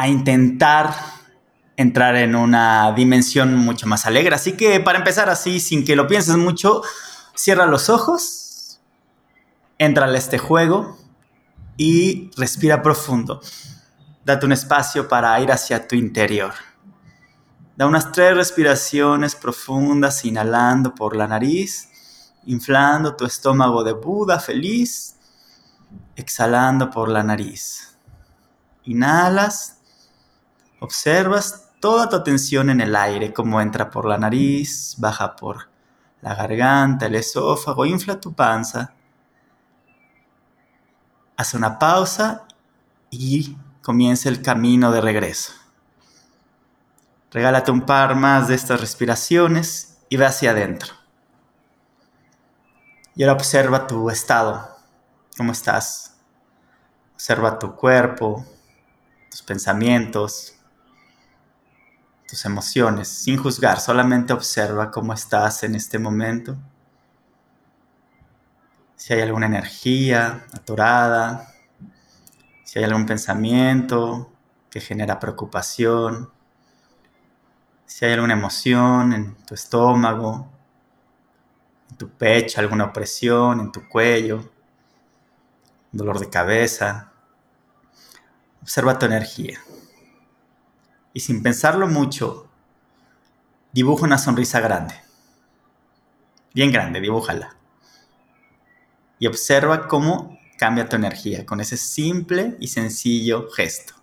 a intentar entrar en una dimensión mucho más alegre. Así que para empezar así, sin que lo pienses mucho, cierra los ojos, entra a este juego y respira profundo. Date un espacio para ir hacia tu interior. Da unas tres respiraciones profundas, inhalando por la nariz, inflando tu estómago de Buda feliz, exhalando por la nariz. Inhalas Observas toda tu atención en el aire, como entra por la nariz, baja por la garganta, el esófago, infla tu panza. Haz una pausa y comienza el camino de regreso. Regálate un par más de estas respiraciones y ve hacia adentro. Y ahora observa tu estado, cómo estás. Observa tu cuerpo, tus pensamientos, tus emociones, sin juzgar, solamente observa cómo estás en este momento. Si hay alguna energía atorada, si hay algún pensamiento que genera preocupación, si hay alguna emoción en tu estómago, en tu pecho, alguna opresión en tu cuello, dolor de cabeza. Observa tu energía y sin pensarlo mucho, dibuja una sonrisa grande. Bien grande, dibújala. Y observa cómo cambia tu energía con ese simple y sencillo gesto.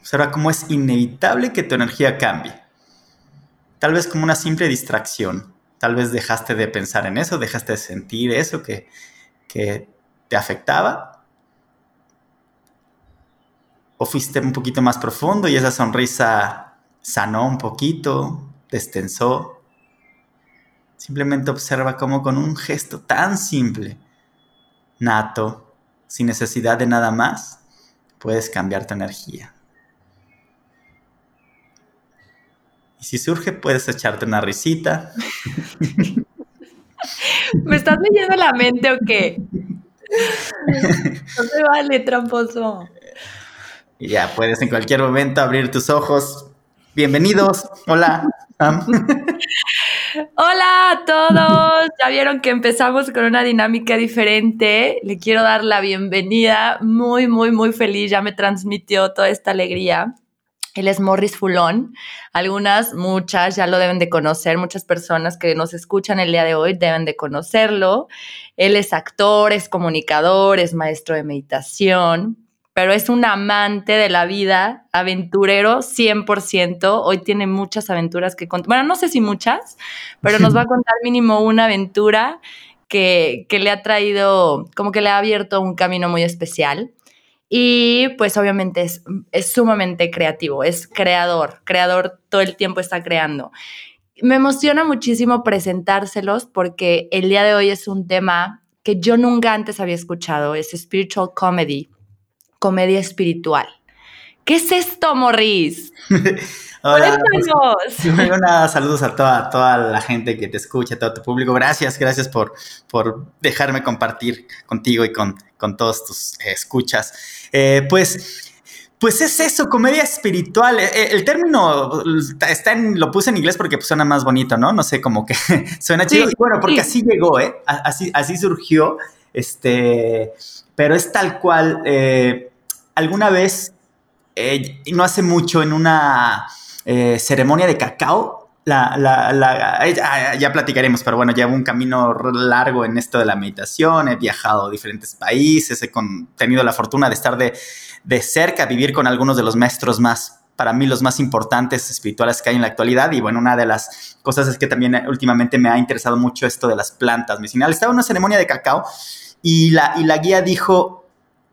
Observa cómo es inevitable que tu energía cambie. Tal vez como una simple distracción. Tal vez dejaste de pensar en eso, dejaste de sentir eso que, que te afectaba o fuiste un poquito más profundo y esa sonrisa sanó un poquito, destensó. Simplemente observa cómo con un gesto tan simple, nato, sin necesidad de nada más, puedes cambiar tu energía. Y si surge, puedes echarte una risita. ¿Me estás leyendo la mente o qué? No se vale, tramposo. Y ya puedes en cualquier momento abrir tus ojos. Bienvenidos. Hola. Hola a todos. Ya vieron que empezamos con una dinámica diferente. Le quiero dar la bienvenida. Muy, muy, muy feliz. Ya me transmitió toda esta alegría. Él es Morris Fulón. Algunas, muchas ya lo deben de conocer. Muchas personas que nos escuchan el día de hoy deben de conocerlo. Él es actor, es comunicador, es maestro de meditación pero es un amante de la vida, aventurero 100%. Hoy tiene muchas aventuras que contar. Bueno, no sé si muchas, pero nos va a contar mínimo una aventura que, le ha traído, como que le ha abierto un camino muy especial. Y pues obviamente es, es sumamente creativo, es creador, creador todo el tiempo está creando. Me emociona muchísimo presentárselos porque el día de hoy es un tema que yo nunca antes había escuchado, es spiritual comedy comedia espiritual. ¿Qué es esto, Morris? Hola. Pues, saludos a toda, toda la gente que te escucha, a todo tu público. Gracias, gracias por, por dejarme compartir contigo y con, con todos tus escuchas. Eh, pues, pues es eso, comedia espiritual. Eh, el, término está en, lo puse en inglés porque pues, suena más bonito, ¿no? No sé, como que suena chido. bueno, porque así llegó, ¿eh? Así, así surgió. Este, pero es tal cual. Eh, alguna vez, eh, no hace mucho, en una eh, ceremonia de cacao, ya, platicaremos, pero bueno, llevo un camino largo en esto de la meditación, he viajado a diferentes países, he tenido la fortuna de estar de, de cerca, vivir con algunos de los maestros más para mí los más importantes espirituales que hay en la actualidad. Y bueno, una de las cosas es que también últimamente me ha interesado mucho esto de las plantas medicinales. Estaba en una ceremonia de cacao y la, y la guía dijo,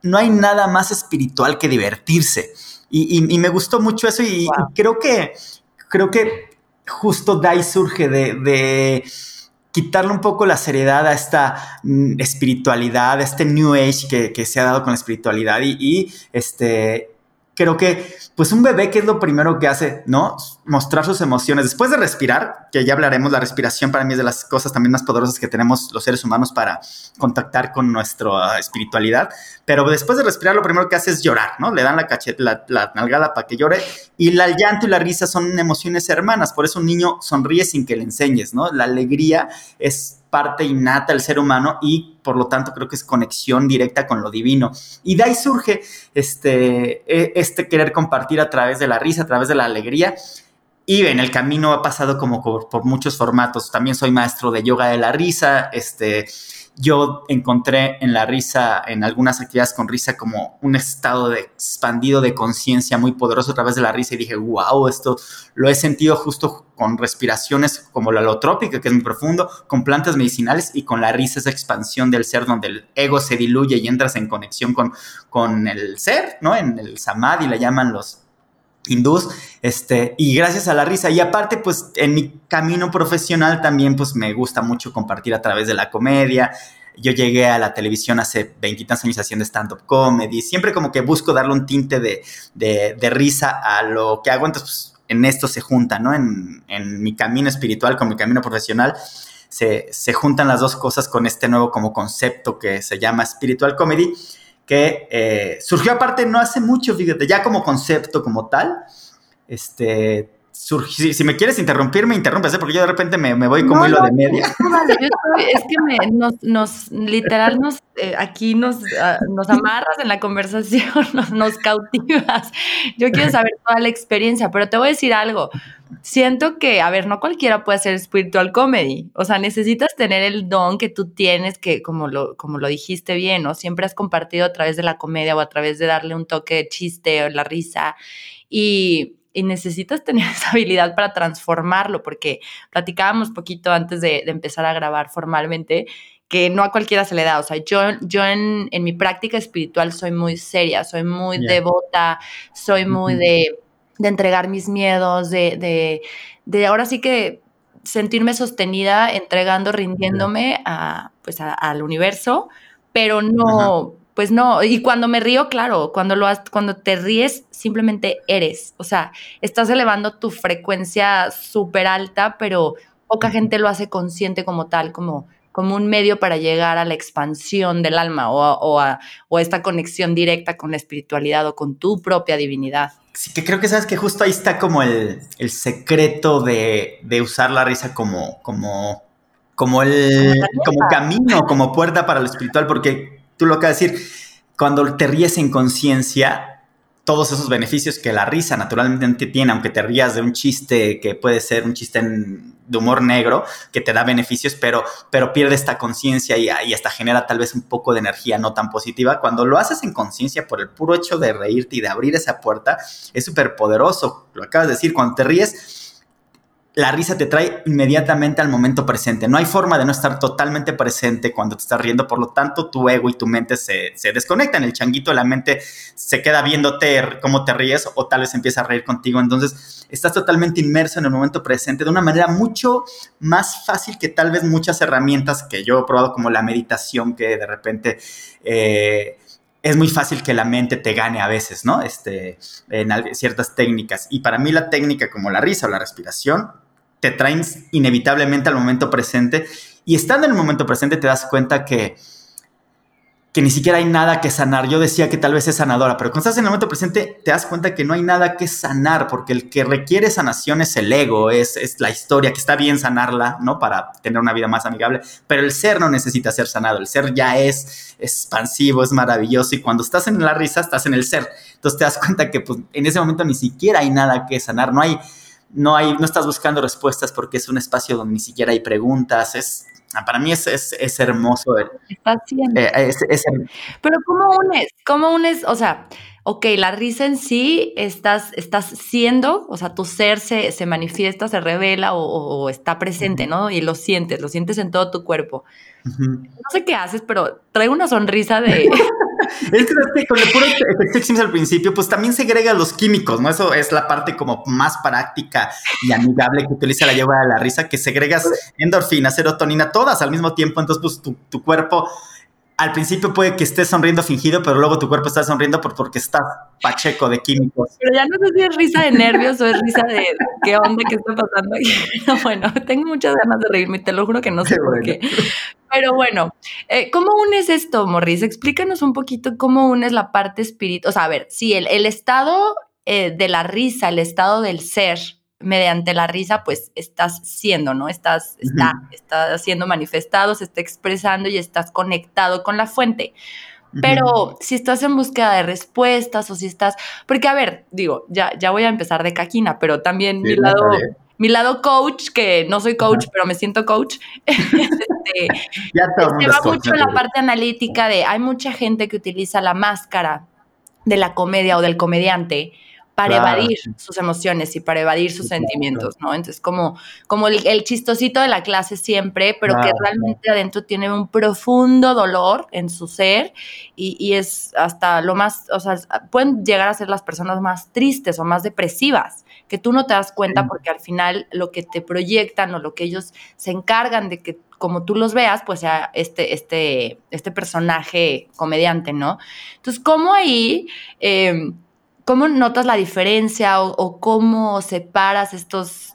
no hay nada más espiritual que divertirse. Y, me gustó mucho eso y, creo que, creo que justo de ahí surge de, quitarle un poco la seriedad a esta mm, espiritualidad, a este New Age que, que, se ha dado con la espiritualidad y, y este, creo que, pues un bebé, ¿qué es lo primero que hace? ¿No? Mostrar sus emociones. Después de respirar, que ya hablaremos, la respiración para mí es de las cosas también más poderosas que tenemos los seres humanos para contactar con nuestra espiritualidad. Pero después de respirar, lo primero que hace es llorar, ¿no? Le dan la cacheta, la, la nalgada para que llore. Y la, el llanto y la risa son emociones hermanas. Por eso un niño sonríe sin que le enseñes, ¿no? La alegría es parte innata del ser humano y por lo tanto creo que es conexión directa con lo divino. Y de ahí surge este, e, este querer compartir a través de la risa, a través de la alegría. Y en el camino ha pasado como por, muchos formatos. También soy maestro de yoga de la risa, este, yo encontré en la risa, en algunas actividades con risa, como un estado de expandido de conciencia muy poderoso a través de la risa y dije, wow, esto lo he sentido justo con respiraciones como la alotrópica, que es muy profundo, con plantas medicinales y con la risa, esa expansión del ser donde el ego se diluye y entras en conexión con, con el ser, ¿no? En el samadhi le llaman los, hindús, este, y gracias a la risa. Y aparte, pues en mi camino profesional también, pues me gusta mucho compartir a través de la comedia. Yo llegué a la televisión hace veintitantos años haciendo stand-up comedy. Siempre como que busco darle un tinte de, risa a lo que hago. Entonces, pues, en esto se junta, ¿no? En, mi camino espiritual con mi camino profesional. Se, se juntan las dos cosas con este nuevo como concepto que se llama spiritual comedy que eh, surgió aparte no hace mucho, fíjate, ya como concepto como tal, este, si, me quieres interrumpir, me interrumpes, ¿eh? porque yo de repente me, voy como hilo de media. es que nos, literal, nos, eh, aquí nos, ah, nos amarras en la conversación, nos, cautivas. Yo quiero saber toda la experiencia, pero te voy a decir algo. Siento que, a ver, no cualquiera puede hacer spiritual comedy. O sea, necesitas tener el don que tú tienes, que como lo, como lo dijiste bien, ¿no? Siempre has compartido a través de la comedia o a través de darle un toque de chiste o la risa. Y, y necesitas tener esa habilidad para transformarlo, porque platicábamos poquito antes de, empezar a grabar formalmente que no a cualquiera se le da. O sea, yo, yo en, mi práctica espiritual soy muy seria, soy muy devota, soy muy de, entregar mis miedos, de, de, ahora sí que sentirme sostenida, entregando, rindiéndome a, pues al universo, pero no, pues no, y cuando me río, claro, cuando lo cuando te ríes, simplemente eres. O sea, estás elevando tu frecuencia súper alta, pero poca gente lo hace consciente como tal, como, como un medio para llegar a la expansión del alma o a, esta conexión directa con la espiritualidad o con tu propia divinidad. Sí, que creo que sabes que justo ahí está como el, secreto de, usar la risa como, como, como el como camino, como puerta para lo espiritual, porque tú lo acabas de decir, cuando te ríes en conciencia, todos esos beneficios que la risa naturalmente tiene, aunque te rías de un chiste que puede ser un chiste de humor negro, que te da beneficios, pero, pero pierde esta conciencia y, y, hasta genera tal vez un poco de energía no tan positiva. Cuando lo haces en conciencia por el puro hecho de reírte y de abrir esa puerta, es súper poderoso. Lo acabas de decir, cuando te ríes, la risa te trae inmediatamente al momento presente. No hay forma de no estar totalmente presente cuando te estás riendo, por lo tanto tu ego y tu mente se, se desconectan. El changuito de la mente se queda viéndote cómo te ríes o tal vez empieza a reír contigo. Entonces estás totalmente inmerso en el momento presente de una manera mucho más fácil que tal vez muchas herramientas que yo he probado como la meditación que de repente... Eh, es muy fácil que la mente te gane a veces, ¿no? Este, en ciertas técnicas. Y para mí la técnica como la risa o la respiración te traen inevitablemente al momento presente y estando en el momento presente te das cuenta que, que ni siquiera hay nada que sanar. Yo decía que tal vez es sanadora, pero cuando estás en el momento presente te das cuenta que no hay nada que sanar, porque el que requiere sanación es el ego, es, es la historia, que está bien sanarla, ¿no? Para tener una vida más amigable, pero el ser no necesita ser sanado, el ser ya es expansivo, es maravilloso y cuando estás en la risa estás en el ser. Entonces te das cuenta que pues, en ese momento ni siquiera hay nada que sanar, no hay no hay, no estás buscando respuestas porque es un espacio donde ni siquiera hay preguntas. Es, ah, para mí es, es, hermoso. Está eh, Pero ¿cómo unes? ¿Cómo unes? O sea, ok, la risa en sí, estás, estás siendo, o sea, tu ser se, se manifiesta, se revela o, está presente, ¿no? Y lo sientes, lo sientes en todo tu cuerpo. No sé qué haces, pero trae una sonrisa de... es que con el puro efecto al principio, pues también segrega los químicos, ¿no? Eso es la parte como más práctica y amigable que utiliza la yoga de la risa, que segregas endorfina, serotonina, todas al mismo tiempo, entonces pues tu, tu cuerpo al principio puede que estés sonriendo fingido, pero luego tu cuerpo está sonriendo por, porque está pacheco de químicos. Pero ya no sé si es risa de nervios o es risa de qué onda, qué está pasando. bueno, tengo muchas ganas de reírme, te lo juro que no sé por qué. Pero bueno, eh, ¿cómo unes esto, Morris? Explícanos un poquito cómo unes la parte espiritual. O sea, a ver, sí, el, el estado eh, de la risa, el estado del ser, mediante la risa, pues estás siendo, ¿no? Estás, está, está siendo manifestado, se está expresando y estás conectado con la fuente. Pero si estás en búsqueda de respuestas o si estás, porque a ver, digo, ya, ya voy a empezar de caquina, pero también mi lado, mi lado coach, que no soy coach, pero me siento coach, este, ya se va mucho en la parte analítica de, hay mucha gente que utiliza la máscara de la comedia o del comediante para evadir sus emociones y para evadir sus sentimientos, ¿no? Entonces, como, como el, chistosito de la clase siempre, pero que realmente adentro tiene un profundo dolor en su ser y, y, es hasta lo más, o sea, pueden llegar a ser las personas más tristes o más depresivas, que tú no te das cuenta porque al final lo que te proyectan o lo que ellos se encargan de que como tú los veas, pues sea este, este, este personaje comediante, ¿no? Entonces, ¿cómo ahí... Eh, ¿Cómo notas la diferencia o, cómo separas estos,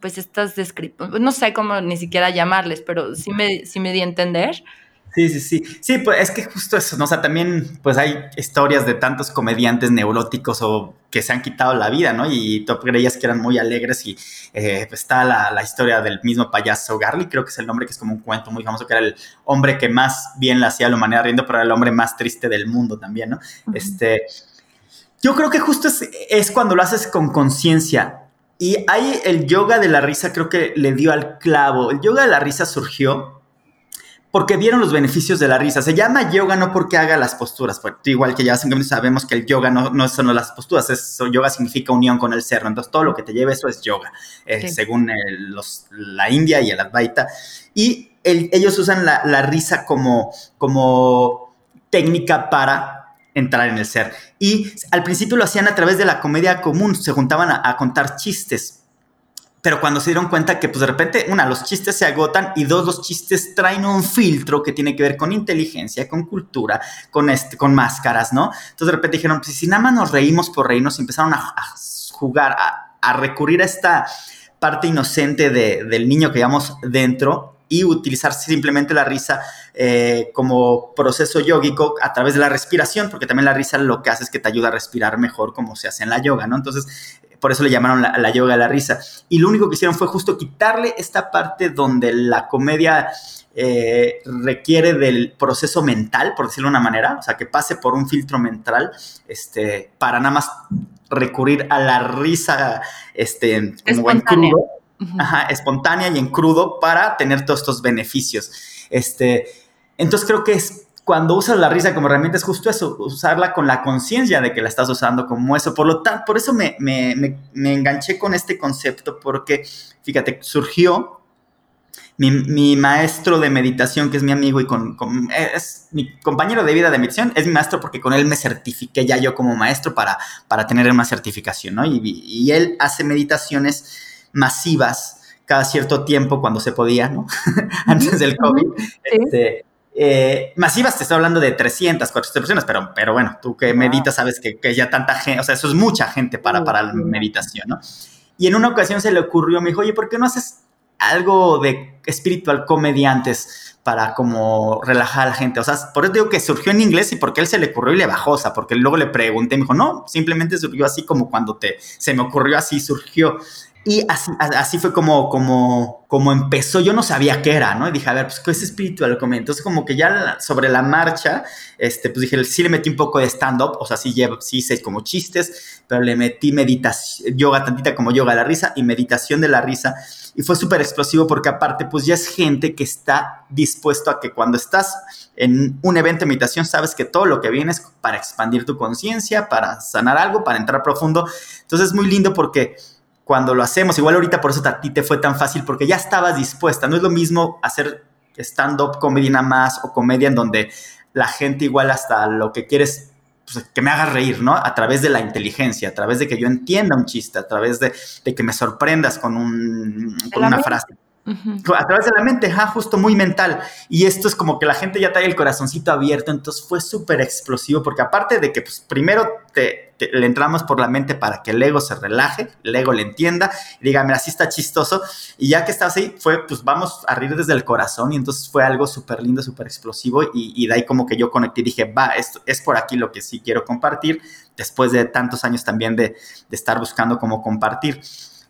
pues estas descripciones? No sé cómo ni siquiera llamarles, pero sí me, sí me di a entender. Sí, sí, sí. Sí, pues es que justo eso, ¿no? O sea, también pues hay historias de tantos comediantes neuróticos o que se han quitado la vida, ¿no? Y tú creías que eran muy alegres y eh, pues, está la, la, historia del mismo payaso Garly, creo que es el nombre que es como un cuento muy famoso, que era el hombre que más bien la hacía a la humanidad riendo, pero era el hombre más triste del mundo también, ¿no? Este yo creo que justo es, cuando lo haces con conciencia. Y ahí el yoga de la risa creo que le dio al clavo. El yoga de la risa surgió porque vieron los beneficios de la risa. Se llama yoga no porque haga las posturas. Pues, igual que ya sabemos que el yoga no, no son las posturas, eso, yoga significa unión con el ser. Entonces todo lo que te lleva eso es yoga, eh, según la India y el Advaita. Y ellos usan la, la, risa como, como técnica para entrar en el ser. Y al principio lo hacían a través de la comedia común, se juntaban a, contar chistes. Pero cuando se dieron cuenta que, pues de repente, una, los chistes se agotan y dos, los chistes traen un filtro que tiene que ver con inteligencia, con cultura, con, este, con máscaras, ¿no? Entonces de repente dijeron, pues si nada más nos reímos por reírnos empezaron a, jugar, a, recurrir a esta parte inocente del niño que llevamos dentro y utilizar simplemente la risa eh, como proceso yógico a través de la respiración, porque también la risa lo que hace es que te ayuda a respirar mejor como se hace en la yoga, ¿no? Entonces, por eso le llamaron la, yoga de la risa. Y lo único que hicieron fue justo quitarle esta parte donde la comedia eh, requiere del proceso mental, por decirlo de una manera, o sea, que pase por un filtro mental, este, para nada más recurrir a la risa, este, como en crudo espontánea y en crudo para tener todos estos beneficios. Este, entonces creo que es cuando usas la risa como herramienta es justo eso, usarla con la conciencia de que la estás usando como eso. Por lo tanto, por eso me, enganché con este concepto, porque fíjate, surgió mi, maestro de meditación, que es mi amigo y con, es mi compañero de vida de meditación, es mi maestro porque con él me certifiqué ya yo como maestro para, para tener una certificación, ¿no? Y, y él hace meditaciones masivas cada cierto tiempo cuando se podía, ¿no? Antes del COVID. Este, eh, masivas te estoy hablando de 300, 400 personas, pero, pero bueno, tú que meditas sabes que, que, ya tanta gente, o sea, eso es mucha gente para, para la meditación, ¿no? Y en una ocasión se le ocurrió, me dijo, oye, ¿por qué no haces algo de espiritual comediantes para como relajar a la gente? O sea, por eso digo que surgió en inglés y porque él se le ocurrió y le bajó, o sea, porque luego le pregunté, me dijo, no, simplemente surgió así como cuando te, se me ocurrió así, surgió. Y así, fue como, como, como empezó. Yo no sabía qué era, ¿no? Y dije, a ver, pues, ¿qué es espiritual? Entonces, como que ya sobre la marcha, este, pues dije, sí le metí un poco de stand-up, o sea, sí, llevo, sí hice como chistes, pero le metí meditación, yoga tantita como yoga de la risa y meditación de la risa. Y fue súper explosivo porque aparte, pues ya es gente que está dispuesto a que cuando estás en un evento de meditación, sabes que todo lo que viene es para expandir tu conciencia, para sanar algo, para entrar profundo. Entonces es muy lindo porque cuando lo hacemos. Igual ahorita por eso a ti te fue tan fácil porque ya estabas dispuesta. No es lo mismo hacer stand-up comedy nada más o comedia en donde la gente igual hasta lo que quieres pues, que me haga reír, ¿no? A través de la inteligencia, a través de que yo entienda un chiste, a través de, que me sorprendas con, un, con una frase. A través de la mente, ja, justo muy mental. Y esto es como que la gente ya trae el corazoncito abierto, entonces fue súper explosivo, porque aparte de que pues, primero te, le entramos por la mente para que el ego se relaje, el ego le entienda, y diga, mira, así está chistoso, y ya que estás ahí, fue, pues vamos a reír desde el corazón, y entonces fue algo súper lindo, súper explosivo, y, y, de ahí como que yo conecté y dije, va, esto es por aquí lo que sí quiero compartir, después de tantos años también de, de estar buscando cómo compartir.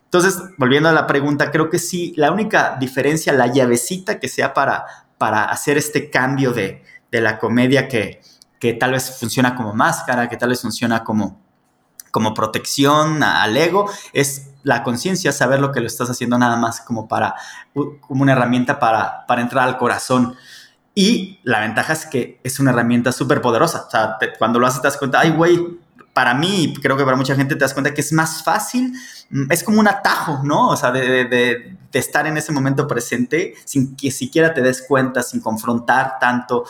Entonces, volviendo a la pregunta, creo que sí, la única diferencia, la llavecita que sea para, para hacer este cambio de, la comedia que, que, tal vez funciona como máscara, que tal vez funciona como, como protección al ego, es la conciencia, saber lo que lo estás haciendo nada más como para, como una herramienta para, para entrar al corazón. Y la ventaja es que es una herramienta súper poderosa. O sea, cuando lo haces te das cuenta, ay, güey, para mí, creo que para mucha gente te das cuenta que es más fácil, mm, es como un atajo, ¿no? O sea, de, estar en ese momento presente sin que siquiera te des cuenta, sin confrontar tanto,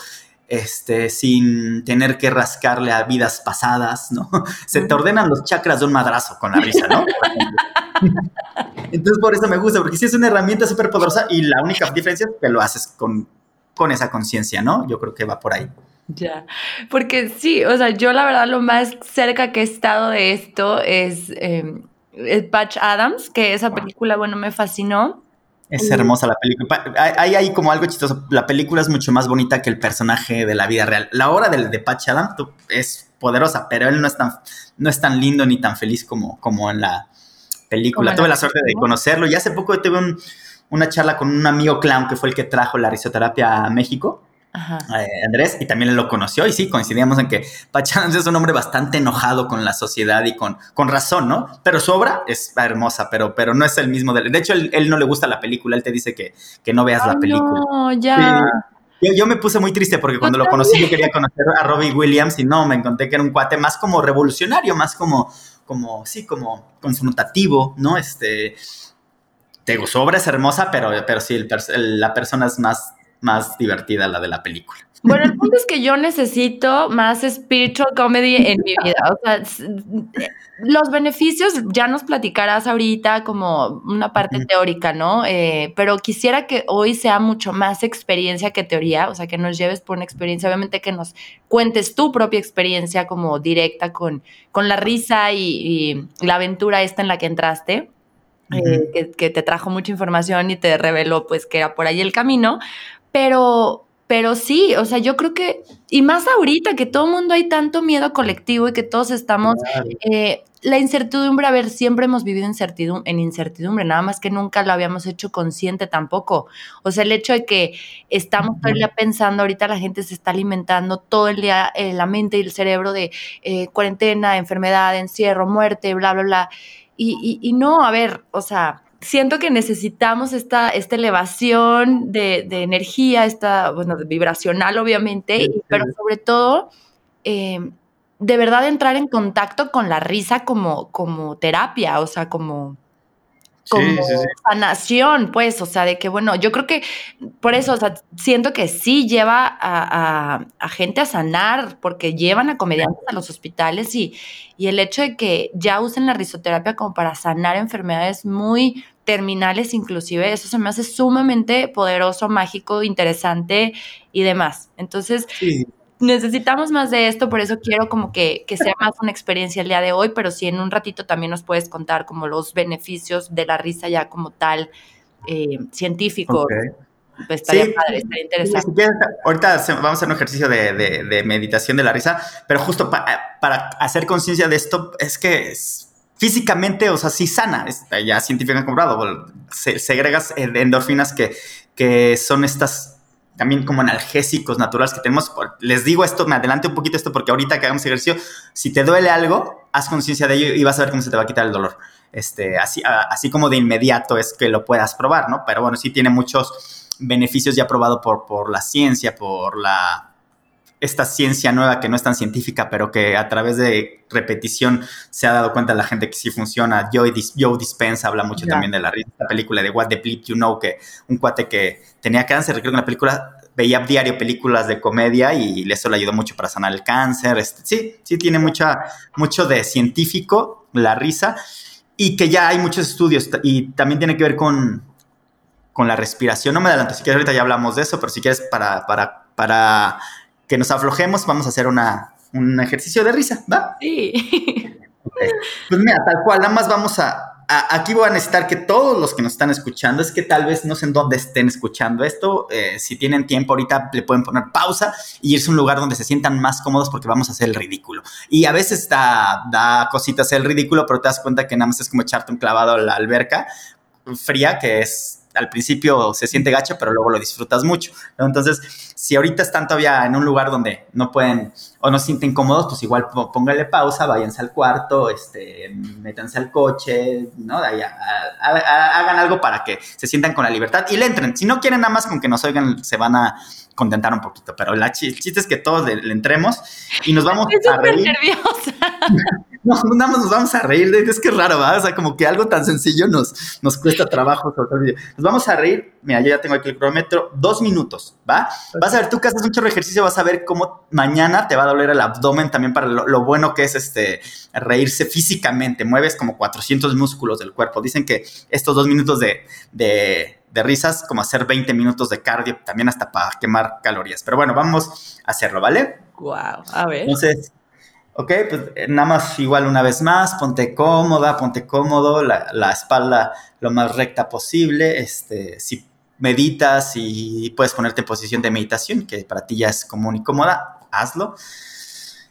este, sin tener que rascarle a vidas pasadas, ¿no? Se te ordenan los chakras de un madrazo con la risa, ¿no? Entonces, por eso me gusta, porque sí es una herramienta súper poderosa y la única diferencia es que lo haces con, con esa conciencia, ¿no? Yo creo que va por ahí. Ya, porque sí, o sea, yo la verdad lo más cerca que he estado de esto es, eh, Patch Adams, que esa película, bueno, me fascinó. Es hermosa la película. Hay ahí como algo chistoso. La película es mucho más bonita que el personaje de la vida real. La obra de, de Patch Adams es poderosa, pero él no es tan, no es tan lindo ni tan feliz como, como en la película. Tuve la, suerte de conocerlo y hace poco tuve una charla con un amigo clown que fue el que trajo la risoterapia a México eh, Andrés, y también lo conoció, y sí, coincidíamos en que Pachans es un hombre bastante enojado con la sociedad y con, con razón, ¿no? Pero su obra es hermosa, pero, pero no es el mismo. De, de hecho, él, no le gusta la película, él te dice que, que no veas la película. No, ya. Yo, me puse muy triste porque cuando lo conocí yo quería conocer a Robbie Williams y no, me encontré que era un cuate más como revolucionario, más como, como sí, como confrontativo, ¿no? Este, te, su obra es hermosa, pero, pero sí, la persona es más más divertida la de la película. Bueno, el punto es que yo necesito más spiritual comedy en mi vida. O sea, los beneficios ya nos platicarás ahorita como una parte teórica, ¿no? Eh, pero quisiera que hoy sea mucho más experiencia que teoría, o sea, que nos lleves por una experiencia, obviamente que nos cuentes tu propia experiencia como directa con, con la risa y la aventura esta en la que entraste. Eh, que, te trajo mucha información y te reveló pues que era por ahí el camino, pero, pero sí, o sea, yo creo que, y más ahorita que todo el mundo hay tanto miedo colectivo y que todos estamos, eh, la incertidumbre, a ver, siempre hemos vivido incertidumbre, en incertidumbre, nada más que nunca lo habíamos hecho consciente tampoco. O sea, el hecho de que estamos todo el día pensando, ahorita la gente se está alimentando todo el día eh, la mente y el cerebro de cuarentena, enfermedad, encierro, muerte, bla, bla, bla. Y, no, a ver, o sea, siento que necesitamos esta, esta elevación de, energía, esta, bueno, vibracional obviamente, pero sobre todo, em, de verdad entrar en contacto con la risa como, como terapia, o sea, como como sanación, pues, o sea, de que, bueno, yo creo que por eso, o sea, siento que sí lleva a, gente a sanar, porque llevan a comediantes a los hospitales y, y el hecho de que ya usen la risoterapia como para sanar enfermedades muy terminales inclusive, eso se me hace sumamente poderoso, mágico, interesante y demás. Entonces, necesitamos más de esto, por eso quiero como que, sea más una experiencia el día de hoy, pero si en un ratito también nos puedes contar como los beneficios de la risa ya como tal eh, científico. Pues estaría padre, estaría interesante. ahorita vamos a hacer un ejercicio de, meditación de la risa, pero justo para hacer conciencia de esto, es que físicamente, o sea, sí sana, ya científicamente comprobado, se, segregas endorfinas que, que son estas también como analgésicos naturales que tenemos. Les digo esto, me adelante un poquito esto porque ahorita que hagamos ejercicio, si te duele algo, haz conciencia de ello y vas a ver cómo se te va a quitar el dolor. Este, así, así como de inmediato es que lo puedas probar, ¿no? Pero bueno, sí tiene muchos beneficios ya probado por, por la ciencia, por la esta ciencia nueva que no es tan científica, pero que a través de repetición se ha dado cuenta la gente que sí funciona. Joe, Joe Dispensa habla mucho también de la, película de What the Bleep You Know, que un cuate que tenía cáncer, creo que en la película veía diario películas de comedia y eso le ayudó mucho para sanar el cáncer. Este, sí, sí tiene mucha, mucho de científico la risa y que ya hay muchos estudios y también tiene que ver con, con la respiración. No me adelanto, si quieres ahorita ya hablamos de eso, pero si quieres para, para, para que nos aflojemos, vamos a hacer una, un ejercicio de risa, ¿va? Sí. Pues mira, tal cual, nada más vamos a, Aquí voy a necesitar que todos los que nos están escuchando, es que tal vez no sé en dónde estén escuchando esto, eh, si tienen tiempo ahorita le pueden poner pausa y irse a un lugar donde se sientan más cómodos porque vamos a hacer el ridículo. Y a veces da, da cositas el ridículo, pero te das cuenta que nada más es como echarte un clavado a la alberca fría, que es al principio se siente gacho, pero luego lo disfrutas mucho. Entonces, si ahorita están todavía en un lugar donde no pueden o no se sienten cómodos, pues igual póngale pausa, váyanse al cuarto, este, métanse al coche, ¿no? hagan algo para que se sientan con la libertad y le entren. Si no quieren nada más con que nos oigan, se van a contentar un poquito, pero la chiste es que todos le, entremos y nos vamos a reír. nerviosa. no, nada más nos vamos a reír, es que es raro, ¿va? O sea, como que algo tan sencillo nos, nos cuesta trabajo. Nos vamos a reír, mira, yo ya tengo aquí el cronómetro, dos minutos, ¿va? Vas a ver, tú que haces mucho ejercicio, vas a ver cómo mañana te va a doler el abdomen también para lo, bueno que es este reírse físicamente, mueves como 400 músculos del cuerpo. Dicen que estos dos minutos de de risas, como hacer 20 minutos de cardio, también hasta para quemar calorías. Pero bueno, vamos a hacerlo, ¿vale? Wow, a ver. Entonces, ok, pues eh, nada más igual una vez más, ponte cómoda, ponte cómodo, la, espalda lo más recta posible. Este, si meditas y puedes ponerte en posición de meditación, que para ti ya es común y cómoda, hazlo.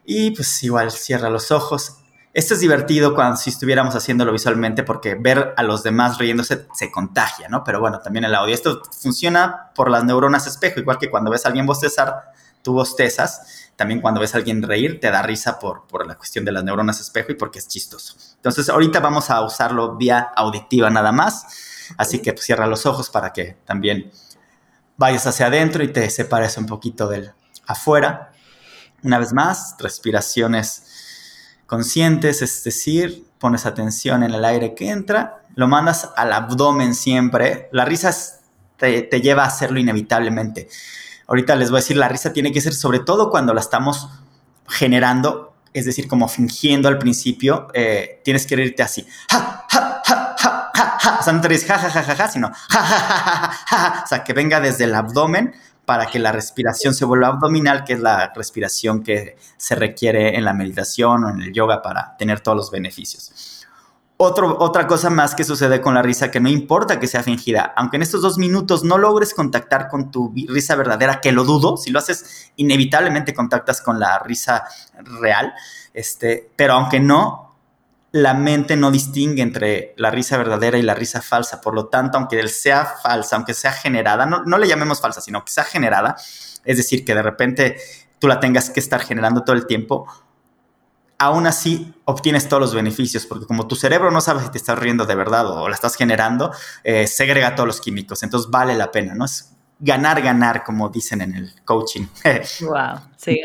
Y pues igual cierra los ojos esto es divertido cuando si estuviéramos haciéndolo visualmente porque ver a los demás riéndose se contagia, ¿no? Pero bueno, también el audio. Esto funciona por las neuronas espejo, igual que cuando ves a alguien bostezar, tú bostezas. También cuando ves a alguien reír, te da risa por, por la cuestión de las neuronas espejo y porque es chistoso. Entonces, ahorita vamos a usarlo vía auditiva nada más. Así que pues, cierra los ojos para que también vayas hacia adentro y te separes un poquito del afuera. Una vez más, respiraciones conscientes, es decir, pones atención en el aire que entra, lo mandas al abdomen siempre. La risa te, lleva a hacerlo inevitablemente. Ahorita les voy a decir, la risa tiene que ser sobre todo cuando la estamos generando, es decir, como fingiendo al principio, eh, tienes que reírte así. O sea, no te ríes ja, ja, ja, ja, ja, sino ja, ja, ja, ja, ja, O sea, que venga desde el abdomen para que la respiración se vuelva abdominal, que es la respiración que se requiere en la meditación o en el yoga para tener todos los beneficios. Otra cosa más que sucede con la risa, que no importa que sea fingida, aunque en estos dos minutos no logres contactar con tu risa verdadera, que lo dudo, si lo haces, inevitablemente contactas con la risa real, este, pero aunque no, la mente no distingue entre la risa verdadera y la risa falsa. Por lo tanto, aunque él sea falsa, aunque sea generada, no, no, le llamemos falsa, sino que sea generada, es decir, que de repente tú la tengas que estar generando todo el tiempo, aún así obtienes todos los beneficios, porque como tu cerebro no sabe si te estás riendo de verdad o la estás generando, eh, segrega todos los químicos, entonces vale la pena, ¿no? Es ganar, ganar, como dicen en el coaching. wow, sí.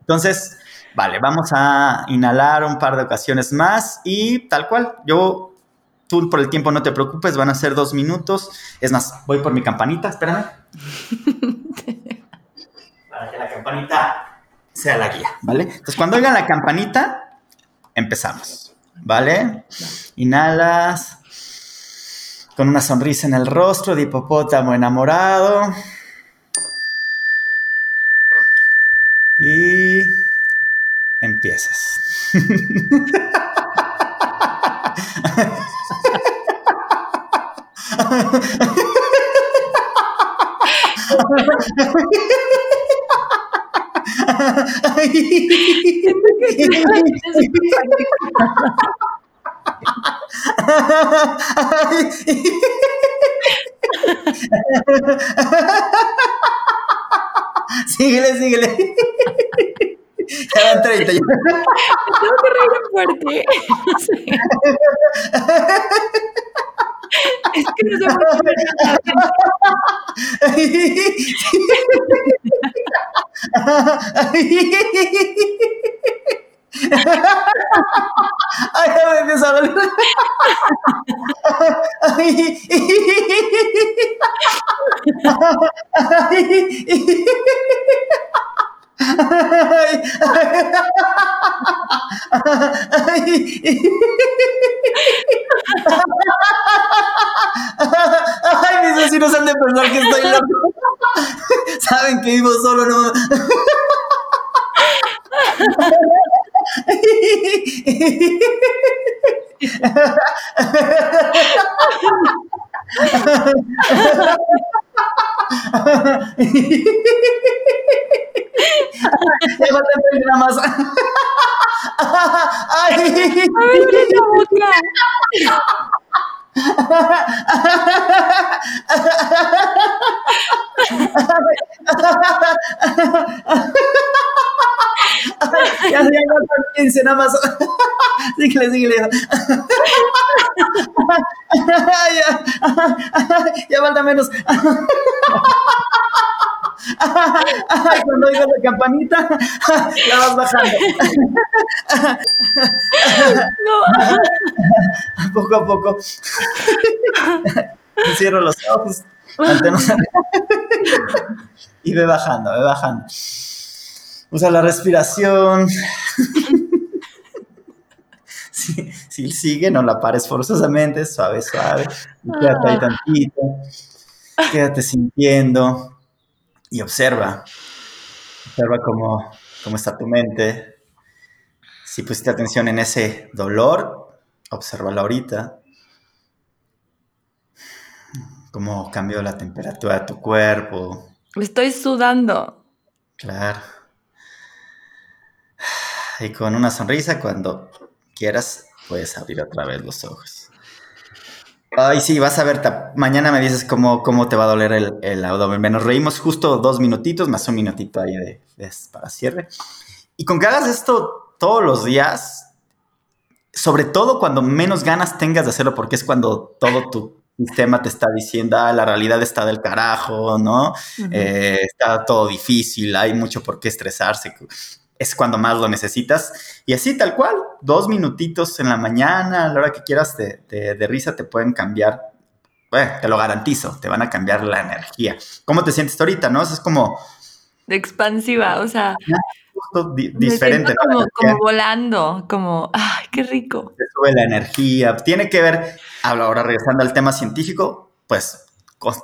Entonces, Vale, vamos a inhalar un par de ocasiones más y tal cual, yo, tú por el tiempo no te preocupes, van a ser dos minutos. Es más, voy por mi campanita, espérame. Para que la campanita sea la guía, ¿vale? Entonces, cuando oigan la campanita, empezamos, ¿vale? Inhalas con una sonrisa en el rostro de hipopótamo enamorado. Y empiezas. síguele, síguele. Quedan 30. Tengo que reír fuerte. Es que no se puede Ay, me empieza a. Ay. Mis vecinos han de pensar que estoy loco. Saben que vivo solo, no. Nada más. Ay. Abre la boca. Ya se llama 15 nada más. Síguele, síguele. ya, ya falta menos. Cuando oigas la campanita, la vas bajando. No. Poco a poco. Cierro los ojos. y ve bajando, ve bajando. Usa la respiración. Si, si sigue, no la pares forzosamente, suave, suave. Quédate ahí tantito. Quédate sintiendo y observa. Observa cómo, cómo está tu mente. Si pusiste atención en ese dolor, obsérvalo ahorita. Cómo cambió la temperatura de tu cuerpo. Estoy sudando. Claro. Y con una sonrisa, cuando quieras, puedes abrir otra vez los ojos. Ay, sí, vas a ver, mañana me dices cómo, cómo te va a doler el, el abdomen. Nos reímos justo dos minutitos, más un minutito ahí de, de- para cierre. Y con que hagas esto todos los días, sobre todo cuando menos ganas tengas de hacerlo, porque es cuando todo tu sistema te está diciendo, ah, la realidad está del carajo, ¿no? Eh, está todo difícil, hay mucho por qué estresarse. Es cuando más lo necesitas. Y así, tal cual, dos minutitos en la mañana, a la hora que quieras de, de- de risa, te pueden cambiar. Bueno, te lo garantizo, te van a cambiar la energía. ¿Cómo te sientes ahorita, no? Eso es como De expansiva, o sea, justo di- diferente. como, volando, como, ay, qué rico. te sube la energía. Tiene que ver, ahora regresando al tema científico, pues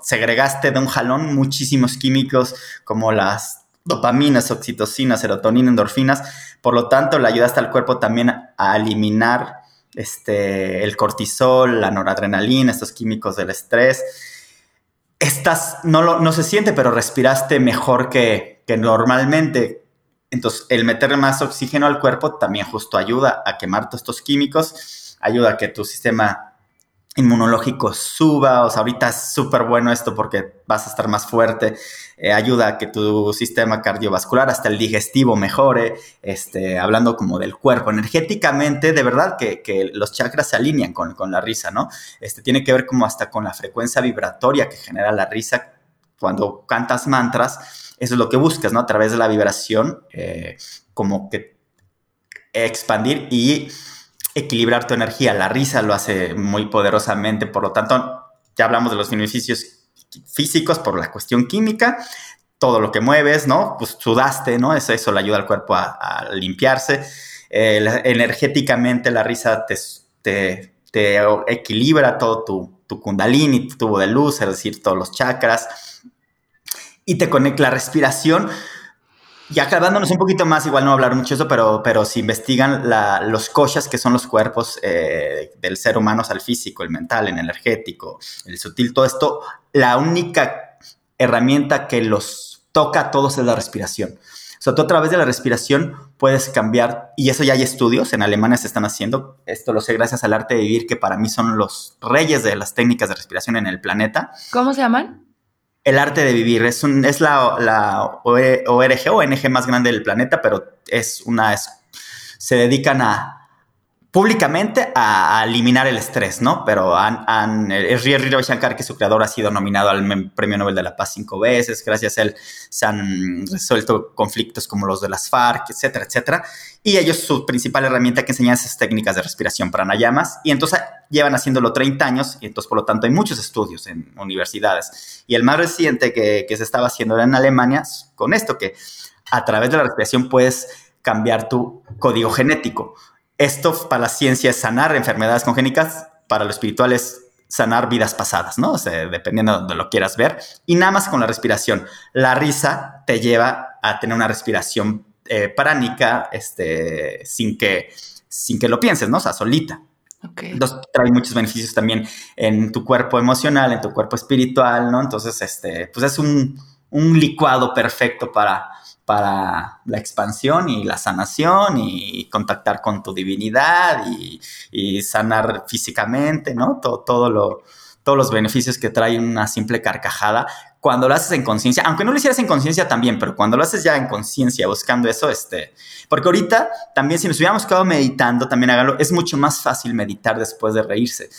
segregaste de un jalón muchísimos químicos como las dopaminas, oxitocina, serotonina, endorfinas. Por lo tanto, le ayudaste al cuerpo también a eliminar este, el cortisol, la noradrenalina, estos químicos del estrés. Estás, no, lo, no se siente, pero respiraste mejor que, que normalmente. Entonces, el meterle más oxígeno al cuerpo también justo ayuda a quemar todos estos químicos, ayuda a que tu sistema inmunológico suba, o sea, ahorita es súper bueno esto porque vas a estar más fuerte, eh, ayuda a que tu sistema cardiovascular, hasta el digestivo mejore, este, hablando como del cuerpo, energéticamente, de verdad que, que los chakras se alinean con, con, la risa, ¿no? Este, tiene que ver como hasta con la frecuencia vibratoria que genera la risa cuando cantas mantras, eso es lo que buscas, ¿no? A través de la vibración, eh, como que expandir y equilibrar tu energía. La risa lo hace muy poderosamente, por lo tanto, ya hablamos de los beneficios físicos por la cuestión química, todo lo que mueves, ¿no? Pues sudaste, ¿no? Eso, eso le ayuda al cuerpo a, limpiarse. Eh, energéticamente la risa te, te, te equilibra todo tu, tu, kundalini, tu tubo de luz, es decir, todos los chakras. Y te conecta la respiración. Ya acabándonos un poquito más, igual no hablar mucho de eso, pero, pero si investigan la, los koshas, que son los cuerpos eh, del ser humano, o el físico, el mental, el energético, el sutil, todo esto, la única herramienta que los toca a todos es la respiración. O sea, tú a través de la respiración puedes cambiar, y eso ya hay estudios, en Alemania se están haciendo, esto lo sé gracias al arte de vivir, que para mí son los reyes de las técnicas de respiración en el planeta. ¿Cómo se llaman? El arte de vivir es, la, la ORG, ONG más grande del planeta, pero es una. Es, se dedican a públicamente a, eliminar el estrés, ¿no? Pero han, han Rishi Shankar, que su creador ha sido nominado al Premio Nobel de la Paz cinco veces, gracias a él se han resuelto conflictos como los de las FARC, etcétera, etcétera. Y ellos su principal herramienta que enseñan es técnicas de respiración pranayamas y entonces llevan haciéndolo 30 años y entonces por lo tanto hay muchos estudios en universidades. Y el más reciente que, que se estaba haciendo era en Alemania con esto que a través de la respiración puedes cambiar tu código genético. Esto para la ciencia es sanar enfermedades congénicas, para lo espiritual es sanar vidas pasadas, ¿no? O sea, dependiendo de donde lo quieras ver. Y nada más con la respiración. La risa te lleva a tener una respiración eh, pránica, este, sin que, sin que lo pienses, ¿no? O sea, solita. Okay. Entonces trae muchos beneficios también en tu cuerpo emocional, en tu cuerpo espiritual, ¿no? Entonces, este, pues es un, un licuado perfecto para, para la expansión y la sanación y contactar con tu divinidad y, sanar físicamente, ¿no? Todo, todo lo, todos los beneficios que trae una simple carcajada. Cuando lo haces en conciencia, aunque no lo hicieras en conciencia también, pero cuando lo haces ya en conciencia, buscando eso, este, porque ahorita también si nos hubiéramos quedado meditando, también hágalo, es mucho más fácil meditar después de reírse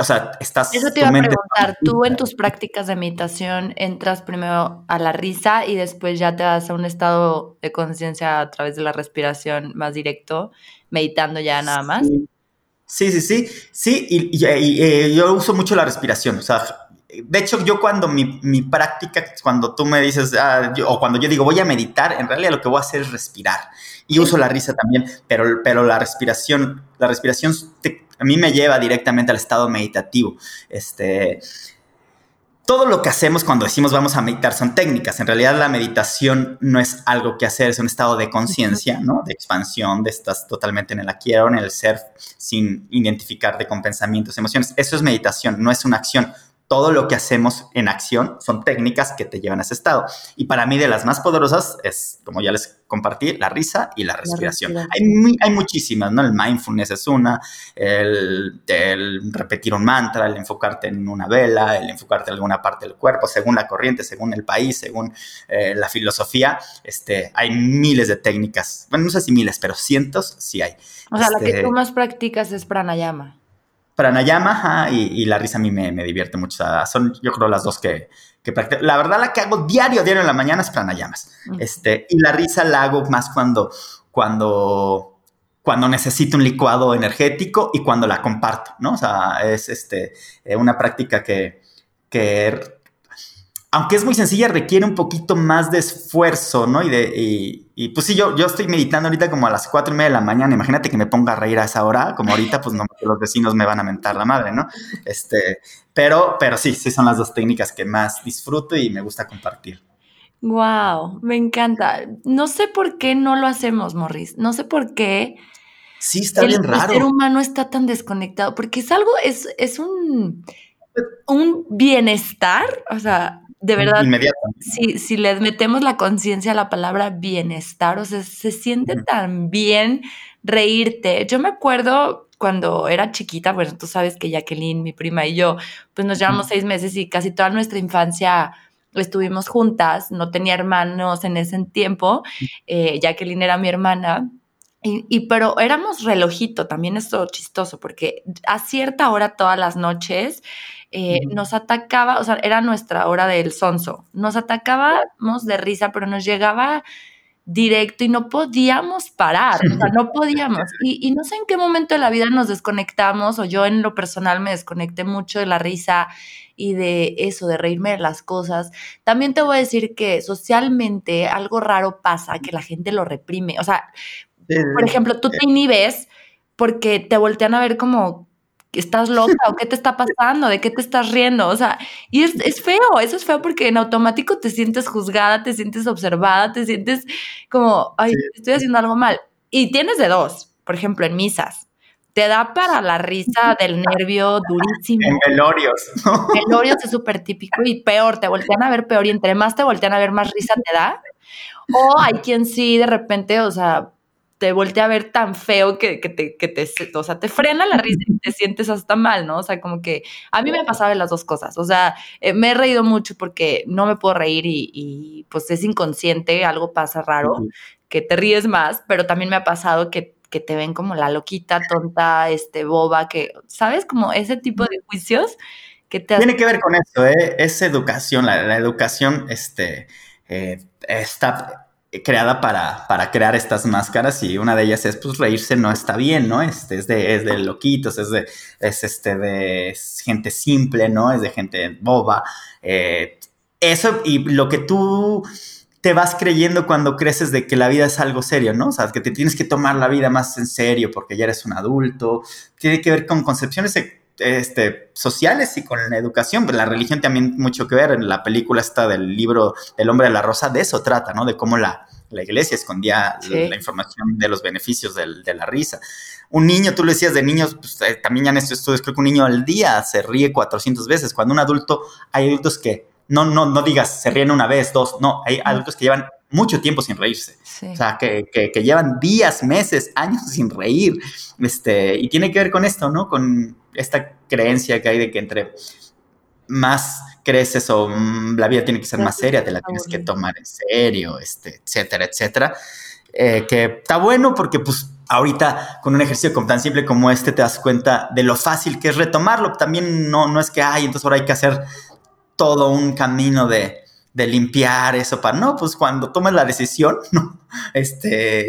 o sea, estás... Eso te iba a preguntar, tú en tus prácticas de meditación entras primero a la risa y después ya te vas a un estado de conciencia a través de la respiración más directo, meditando ya nada más. Sí, sí, sí, sí, y, eh, yo uso mucho la respiración, o sea, de hecho, yo cuando mi, mi práctica, cuando tú me dices, ah, o cuando yo digo voy a meditar, en realidad lo que voy a hacer es respirar. Y uso la risa también, pero, pero la respiración, la respiración te, a mí me lleva directamente al estado meditativo. Este, todo lo que hacemos cuando decimos vamos a meditar son técnicas. En realidad la meditación no es algo que hacer, es un estado de conciencia, ¿no? De expansión, de estás totalmente en el aquí en el ser, sin identificarte con pensamientos, emociones. Eso es meditación, no es una acción todo lo que hacemos en acción son técnicas que te llevan a ese estado. Y para mí de las más poderosas es, como ya les compartí, la risa y la respiración. Hay, hay, muchísimas, ¿no? El mindfulness es una, el, repetir un mantra, el enfocarte en una vela, el enfocarte en alguna parte del cuerpo, según la corriente, según el país, según eh, la filosofía. Este, hay miles de técnicas. Bueno, no sé si miles, pero cientos sí hay. O sea, la que este tú más practicas es pranayama pranayama y, y, la risa a mí me, divierte mucho. son, yo creo, las dos que, que practico. La verdad, la que hago diario, diario en la mañana es pranayamas. este, y la risa la hago más cuando, cuando, cuando necesito un licuado energético y cuando la comparto, ¿no? O sea, es este, eh, una práctica que, que aunque es muy sencilla, requiere un poquito más de esfuerzo, ¿no? Y, de, y, pues sí, yo, yo estoy meditando ahorita como a las cuatro y media de la mañana. Imagínate que me ponga a reír a esa hora, como ahorita, pues no, los vecinos me van a mentar la madre, ¿no? Este, pero, pero sí, sí son las dos técnicas que más disfruto y me gusta compartir. Wow, me encanta. No sé por qué no lo hacemos, Morris. No sé por qué. Sí, está bien raro. El ser humano está tan desconectado, porque es algo, es, es un, un bienestar, o sea, de verdad, si, si les metemos la conciencia a la palabra bienestar, o sea, se siente tan bien reírte. Yo me acuerdo cuando era chiquita, bueno, tú sabes que Jacqueline, mi prima y yo, pues nos llevamos seis meses y casi toda nuestra infancia estuvimos juntas, no tenía hermanos en ese tiempo, eh, Jacqueline era mi hermana, y, y, pero éramos relojito, también esto chistoso, porque a cierta hora todas las noches eh, nos atacaba, o sea, era nuestra hora del sonso, nos atacábamos de risa, pero nos llegaba directo y no podíamos parar, o sea, no podíamos. Y, y, no sé en qué momento de la vida nos desconectamos, o yo en lo personal me desconecté mucho de la risa y de eso, de reírme de las cosas. También te voy a decir que socialmente algo raro pasa, que la gente lo reprime. O sea, por ejemplo, tú te inhibes porque te voltean a ver como estás loca o qué te está pasando, de qué te estás riendo, o sea, y es, es, feo, eso es feo porque en automático te sientes juzgada, te sientes observada, te sientes como, ay, estoy haciendo algo mal. Y tienes de dos, por ejemplo, en misas. Te da para la risa del nervio durísimo. En velorios. Velorios es súper típico y peor, te voltean a ver peor y entre más te voltean a ver, más risa te da. O hay quien sí, de repente, o sea, te voltea a ver tan feo que, te, que te, o sea, te frena la risa y te sientes hasta mal, ¿no? O sea, como que a mí me ha pasado de las dos cosas. O sea, eh, me he reído mucho porque no me puedo reír y, pues es inconsciente, algo pasa raro, que te ríes más, pero también me ha pasado que, que te ven como la loquita, tonta, este, boba, que, ¿sabes? Como ese tipo de juicios que te... Tiene que ver con eso, ¿eh? Es educación, la, educación este, eh, está creada para, para, crear estas máscaras y una de ellas es pues reírse no está bien, ¿no? Este, es, de, es de loquitos, es de, es este, de gente simple, ¿no? Es de gente boba. Eh, eso y lo que tú te vas creyendo cuando creces de que la vida es algo serio, ¿no? O sea, que te tienes que tomar la vida más en serio porque ya eres un adulto. Tiene que ver con concepciones este, sociales y con la educación. Pero la religión también mucho que ver. En la película está del libro El hombre de la rosa, de eso trata, ¿no? De cómo la, la iglesia escondía la, información de los beneficios de la risa. Un niño, tú lo decías de niños, pues, eh, también ya en estos estudios creo que un niño al día se ríe 400 veces. Cuando un adulto, hay adultos que no, no, no digas se ríen una vez, dos, no, hay adultos que llevan mucho tiempo sin reírse. O sea, que, que, llevan días, meses, años sin reír. Este, y tiene que ver con esto, ¿no? Con esta creencia que hay de que entre más creces o mm, la vida tiene que ser más seria, te la tienes que tomar en serio, este, etcétera, etcétera. Eh, que está bueno porque pues ahorita con un ejercicio como tan simple como este te das cuenta de lo fácil que es retomarlo. También no, no es que, ay, entonces ahora hay que hacer todo un camino de, limpiar eso para no, pues cuando tomes la decisión, ¿no? Este,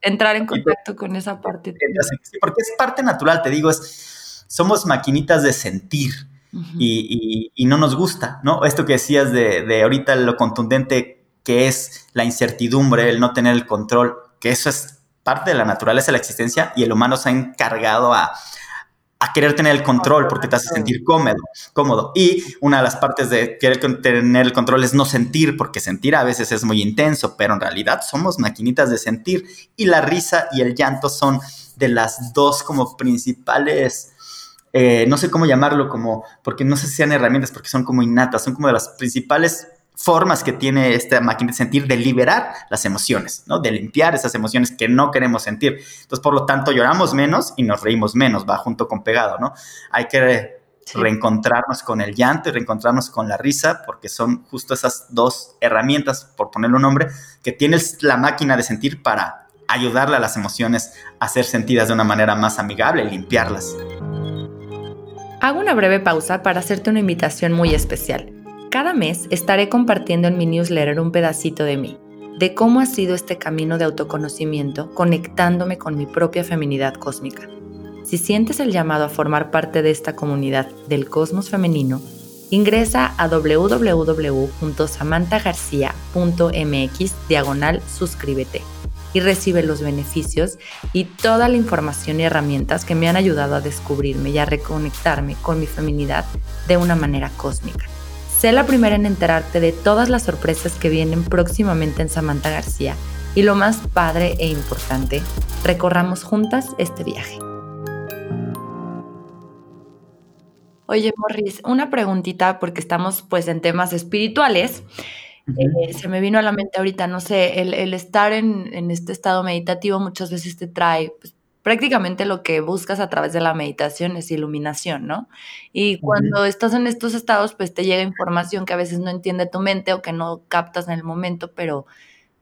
entrar en contacto con esa parte. porque es parte natural, te digo, es, somos maquinitas de sentir y, no nos gusta, ¿no? Esto que decías de, de ahorita lo contundente que es la incertidumbre, el no tener el control, que eso es parte de la naturaleza de la existencia y el humano se ha encargado a, a querer tener el control porque te hace sentir cómodo, cómodo. Y una de las partes de querer tener el control es no sentir, porque sentir a veces es muy intenso, pero en realidad somos maquinitas de sentir y la risa y el llanto son de las dos como principales, eh, no sé cómo llamarlo, como, porque no sé si sean herramientas, porque son como innatas, son como de las principales formas que tiene esta máquina de sentir de liberar las emociones, ¿no? De limpiar esas emociones que no queremos sentir. Entonces, por lo tanto, lloramos menos y nos reímos menos, va junto con pegado, ¿no? Hay que reencontrarnos con el llanto y reencontrarnos con la risa, porque son justo esas dos herramientas, por ponerle un nombre, que tienes la máquina de sentir para ayudarle a las emociones a ser sentidas de una manera más amigable y limpiarlas. Hago una breve pausa para hacerte una invitación muy especial. Cada mes estaré compartiendo en mi newsletter un pedacito de mí, de cómo ha sido este camino de autoconocimiento conectándome con mi propia feminidad cósmica. Si sientes el llamado a formar parte de esta comunidad del cosmos femenino, ingresa a www.samantagarcia.mx diagonal suscríbete y recibe los beneficios y toda la información y herramientas que me han ayudado a descubrirme y a reconectarme con mi feminidad de una manera cósmica. Sé la primera en enterarte de todas las sorpresas que vienen próximamente en Samantha García y lo más padre e importante, recorramos juntas este viaje. Oye, Morris, una preguntita porque estamos pues en temas espirituales. Eh, se me vino a la mente ahorita, no sé, el, estar en, en, este estado meditativo muchas veces te trae pues, prácticamente lo que buscas a través de la meditación es iluminación, ¿no? Y cuando estás en estos estados, pues te llega información que a veces no entiende tu mente o que no captas en el momento, pero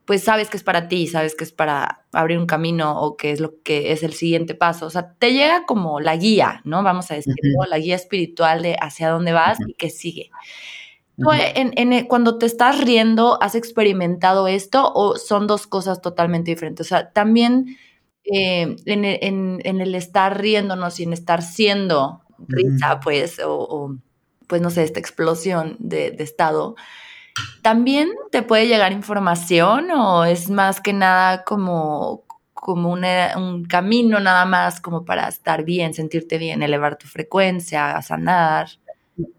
pues sabes que es para ti, sabes que es para abrir un camino o que es lo que es el siguiente paso. O sea, te llega como la guía, ¿no? Vamos a decirlo, la guía espiritual de hacia dónde vas y qué sigue. En, cuando te estás riendo, ¿has experimentado esto o son dos cosas totalmente diferentes? O sea, también eh, en, el estar riéndonos y en estar siendo risa, pues, o, pues no sé, esta explosión de, estado, ¿también te puede llegar información o es más que nada como, como un camino nada más como para estar bien, sentirte bien, elevar tu frecuencia, sanar?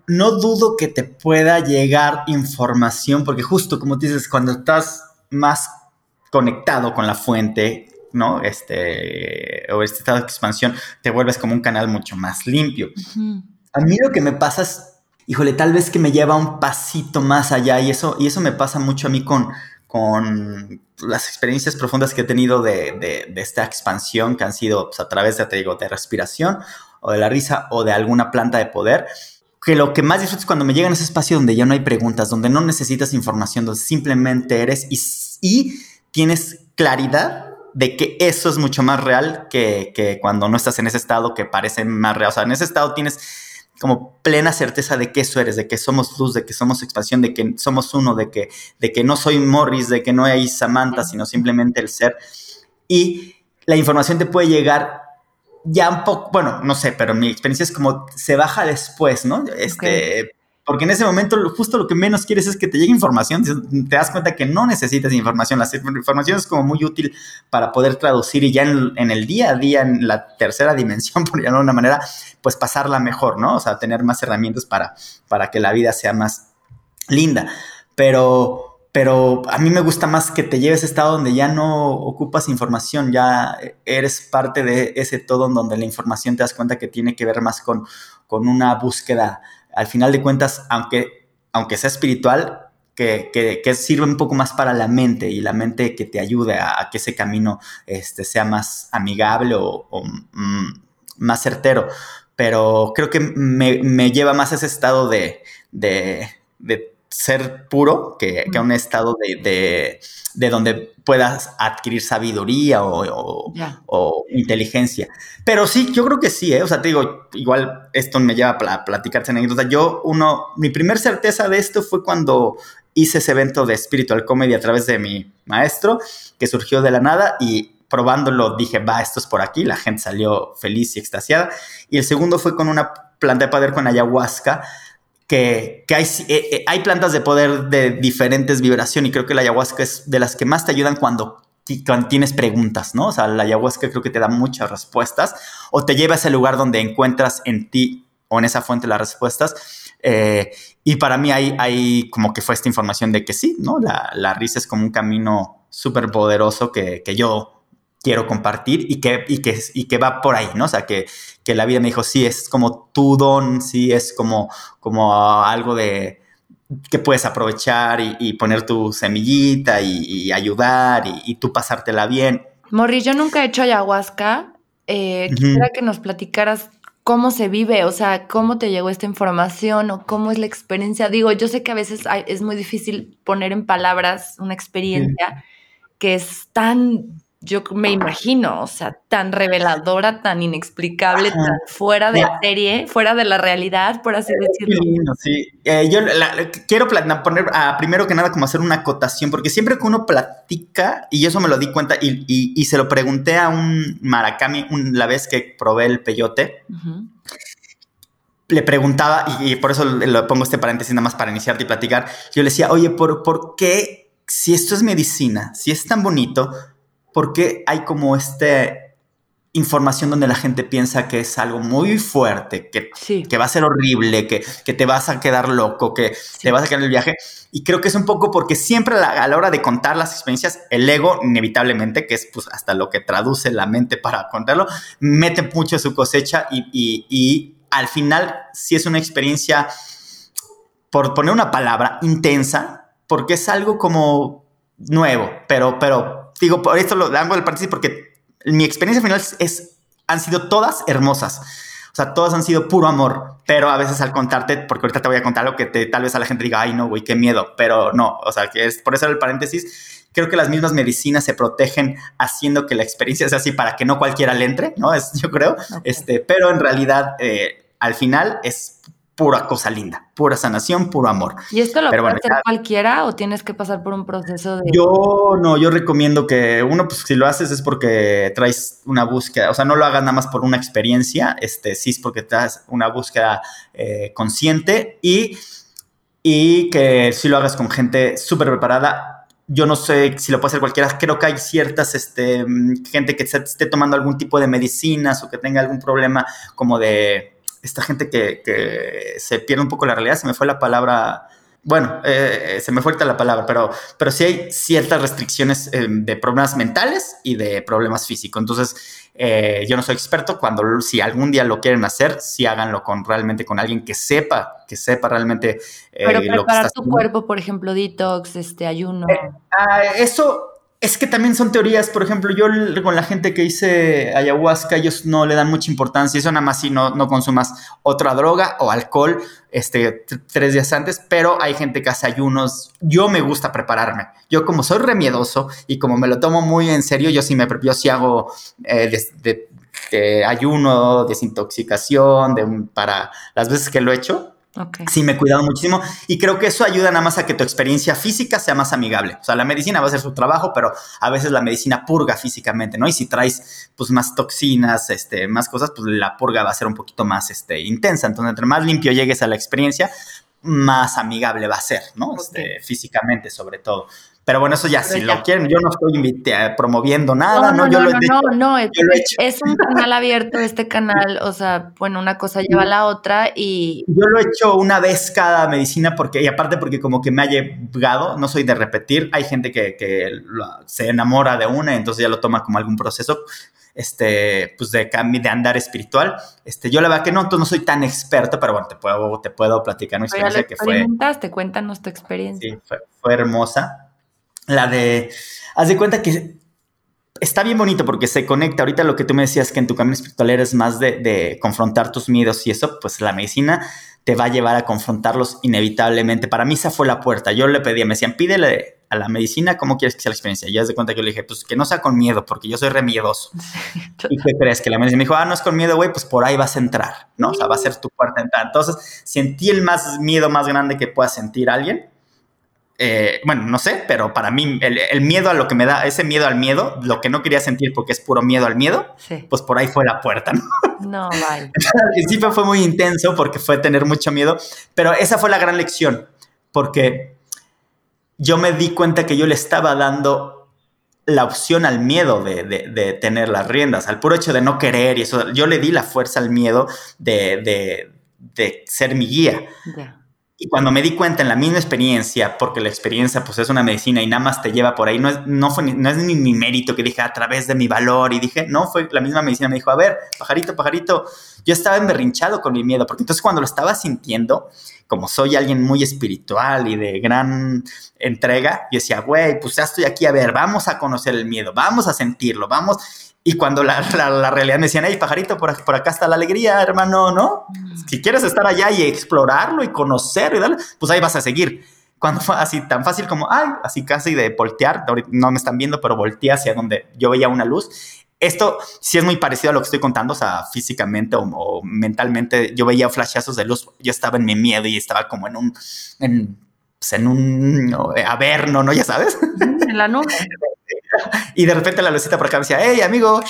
No dudo que te pueda llegar información, porque justo como dices, cuando estás más conectado con la fuente, ¿no? Este, o este estado de expansión, te vuelves como un canal mucho más limpio. A mí lo que me pasa es, híjole, tal vez que me lleva un pasito más allá y eso, y eso me pasa mucho a mí con, con las experiencias profundas que he tenido de, de, esta expansión que han sido pues, a través de, te digo, de respiración o de la risa o de alguna planta de poder, que lo que más disfruto es cuando me llegan a ese espacio donde ya no hay preguntas, donde no necesitas información, donde simplemente eres y, y tienes claridad de que eso es mucho más real que, que cuando no estás en ese estado que parece más real. O sea, en ese estado tienes como plena certeza de que eso eres, de que somos luz, de que somos expansión, de que somos uno, de que, de que no soy Morris, de que no hay Samantha, sino simplemente el ser. Y la información te puede llegar ya un poco, bueno, no sé, pero mi experiencia es como se baja después, ¿no? Este, porque en ese momento justo lo que menos quieres es que te llegue información, te das cuenta que no necesitas información, la información es como muy útil para poder traducir y ya en, el día a día, en la tercera dimensión, por llamarlo de una manera, pues pasarla mejor, ¿no? O sea, tener más herramientas para, para que la vida sea más linda. Pero pero a mí me gusta más que te lleves a estado donde ya no ocupas información, ya eres parte de ese todo en donde la información te das cuenta que tiene que ver más con, con una búsqueda al final de cuentas, aunque, aunque sea espiritual, que, que, sirve un poco más para la mente y la mente que te ayude a, que ese camino este, sea más amigable o, mm, más certero. Pero creo que me, lleva más a ese estado de, de ser puro que, a un estado de, donde puedas adquirir sabiduría o, inteligencia. Pero sí, yo creo que sí, ¿eh? O sea, te digo, igual esto me lleva a platicarte anécdota. Yo, uno, mi primer certeza de esto fue cuando hice ese evento de Spiritual Comedy a través de mi maestro, que surgió de la nada y probándolo dije, va, esto es por aquí, la gente salió feliz y extasiada. Y el segundo fue con una planta de poder con ayahuasca, que, hay, eh, eh, hay, plantas de poder de diferentes vibraciones y creo que la ayahuasca es de las que más te ayudan cuando, tienes preguntas, ¿no? O sea, la ayahuasca creo que te da muchas respuestas o te lleva a ese lugar donde encuentras en ti o en esa fuente las respuestas. Eh, y para mí hay, hay como que fue esta información de que sí, ¿no? La, la risa es como un camino súper poderoso que, que yo quiero compartir y que, y que, y que va por ahí, ¿no? O sea, que, que la vida me dijo, sí, es como tu don, sí, es como, como algo de que puedes aprovechar y, poner tu semillita y, ayudar y, tú pasártela bien. Morri, yo nunca he hecho ayahuasca. Eh, Quisiera que nos platicaras cómo se vive, o sea, cómo te llegó esta información o cómo es la experiencia. Digo, yo sé que a veces es muy difícil poner en palabras una experiencia que es tan yo me imagino, o sea, tan reveladora, tan inexplicable, tan fuera de serie, fuera de la realidad, por así decirlo. sí. Eh, yo quiero poner ah, primero que nada como hacer una acotación, porque siempre que uno platica, y eso me lo di cuenta, y, se lo pregunté a un maracami la vez que probé el peyote, le preguntaba, y, por eso le pongo este paréntesis nada más para iniciarte y platicar, yo le decía, oye, ¿por, ¿por qué si esto es medicina, si es tan bonito, porque hay como esta información donde la gente piensa que es algo muy fuerte, que, que va a ser horrible, que, que, te vas a quedar loco, que te vas a quedar en el viaje. Y creo que es un poco porque siempre a la, hora de contar las experiencias, el ego, inevitablemente, que es pues hasta lo que traduce la mente para contarlo, mete mucho su cosecha y, y, y al final, si es una experiencia, por poner una palabra, intensa, porque es algo como nuevo, pero, pero digo, por esto lo hago el paréntesis porque mi experiencia final es, han sido todas hermosas. O sea, todas han sido puro amor, pero a veces al contarte, porque ahorita te voy a contar lo que te, tal vez a la gente diga, ay, no, güey, qué miedo, pero no, o sea, que es por eso el paréntesis. Creo que las mismas medicinas se protegen haciendo que la experiencia sea así para que no cualquiera le entre, ¿no? Es, yo creo, este, pero en realidad, eh, al final es pura cosa linda, pura sanación, puro amor. ¿Y esto lo puede hacer cualquiera o tienes que pasar por un proceso de...? Yo no, yo recomiendo que uno, pues si lo haces es porque traes una búsqueda, o sea, no lo hagas nada más por una experiencia, este, sí es porque traes una búsqueda eh, consciente y, y que si lo hagas con gente súper preparada. Yo no sé si lo puede hacer cualquiera, creo que hay ciertas este, gente que esté tomando algún tipo de medicinas o que tenga algún problema como de esta gente que, se pierde un poco la realidad, se me fue la palabra, bueno, eh, se me fue ahorita la palabra, pero, pero sí hay ciertas restricciones eh, de problemas mentales y de problemas físicos. Entonces, eh, yo no soy experto, cuando si algún día lo quieren hacer, sí háganlo con realmente con alguien que sepa, que sepa realmente pero preparar tu cuerpo, por ejemplo, detox, este ayuno. Ah, eso es que también son teorías, por ejemplo, yo con la gente que hice ayahuasca, ellos no le dan mucha importancia, eso nada más si no, no consumas otra droga o alcohol este, tres días antes, pero hay gente que hace ayunos, yo me gusta prepararme, yo como soy remiedoso y como me lo tomo muy en serio, yo sí, me, yo sí hago eh, de, ayuno, desintoxicación, de, para las veces que lo he hecho, Sí, me he cuidado muchísimo y creo que eso ayuda nada más a que tu experiencia física sea más amigable. O sea, la medicina va a hacer su trabajo, pero a veces la medicina purga físicamente, ¿no? Y si traes pues más toxinas, este, más cosas, pues la purga va a ser un poquito más este, intensa. Entonces, entre más limpio llegues a la experiencia, más amigable va a ser, ¿no? Este, físicamente sobre todo. Pero bueno, eso ya, si lo quieren, yo no estoy promoviendo nada, ¿no? No, no, no, no, es, un canal abierto este canal, o sea, bueno, una cosa lleva a la otra y... Yo lo he hecho una vez cada medicina porque, y aparte porque como que me ha llegado, no soy de repetir, hay gente que, que se enamora de una entonces ya lo toma como algún proceso, este, pues de de andar espiritual. Este, yo la verdad que no, no soy tan experto, pero bueno, te puedo, te puedo platicar una experiencia que fue... cuéntanos tu experiencia. Sí, fue hermosa la de, haz de cuenta que está bien bonito porque se conecta. Ahorita lo que tú me decías que en tu camino espiritual eres más de, confrontar tus miedos y eso, pues la medicina te va a llevar a confrontarlos inevitablemente. Para mí esa fue la puerta. Yo le pedía, me decían, pídele a la medicina cómo quieres que sea la experiencia. Y haz de cuenta que yo le dije, pues que no sea con miedo, porque yo soy remiedoso. ¿Y qué crees? Que la medicina me dijo, ah, no es con miedo, güey, pues por ahí vas a entrar, ¿no? O sea, va a ser tu puerta entrar. Entonces, sentí el más miedo más grande que pueda sentir alguien eh, bueno, no sé, pero para mí el, miedo a lo que me da, ese miedo al miedo, lo que no quería sentir porque es puro miedo al miedo, pues por ahí fue la puerta, ¿no? No, vale. al principio fue muy intenso porque fue tener mucho miedo, pero esa fue la gran lección, porque yo me di cuenta que yo le estaba dando la opción al miedo de, tener las riendas, al puro hecho de no querer y eso, yo le di la fuerza al miedo de, ser mi guía. Y cuando me di cuenta en la misma experiencia, porque la experiencia pues es una medicina y nada más te lleva por ahí, no es, no fue, no es ni mi mérito que dije a través de mi valor y dije, no, fue la misma medicina, me dijo, a ver, pajarito, pajarito, yo estaba emberrinchado con mi miedo, porque entonces cuando lo estaba sintiendo, como soy alguien muy espiritual y de gran entrega, yo decía, güey, pues ya estoy aquí, a ver, vamos a conocer el miedo, vamos a sentirlo, vamos y cuando la, la, realidad me decían, hey, pajarito, por, por, acá está la alegría, hermano, ¿no? Mm. Si quieres estar allá y explorarlo y conocerlo y darle, pues ahí vas a seguir. Cuando fue así tan fácil como, ay, así casi de voltear, no me están viendo, pero volteé hacia donde yo veía una luz. Esto sí es muy parecido a lo que estoy contando, o sea, físicamente o, mentalmente, yo veía flashazos de luz, yo estaba en mi miedo y estaba como en un, en, pues en un averno, ¿no? Ya sabes. En la nube. y de repente la lucita por acá me decía, hey, amigo,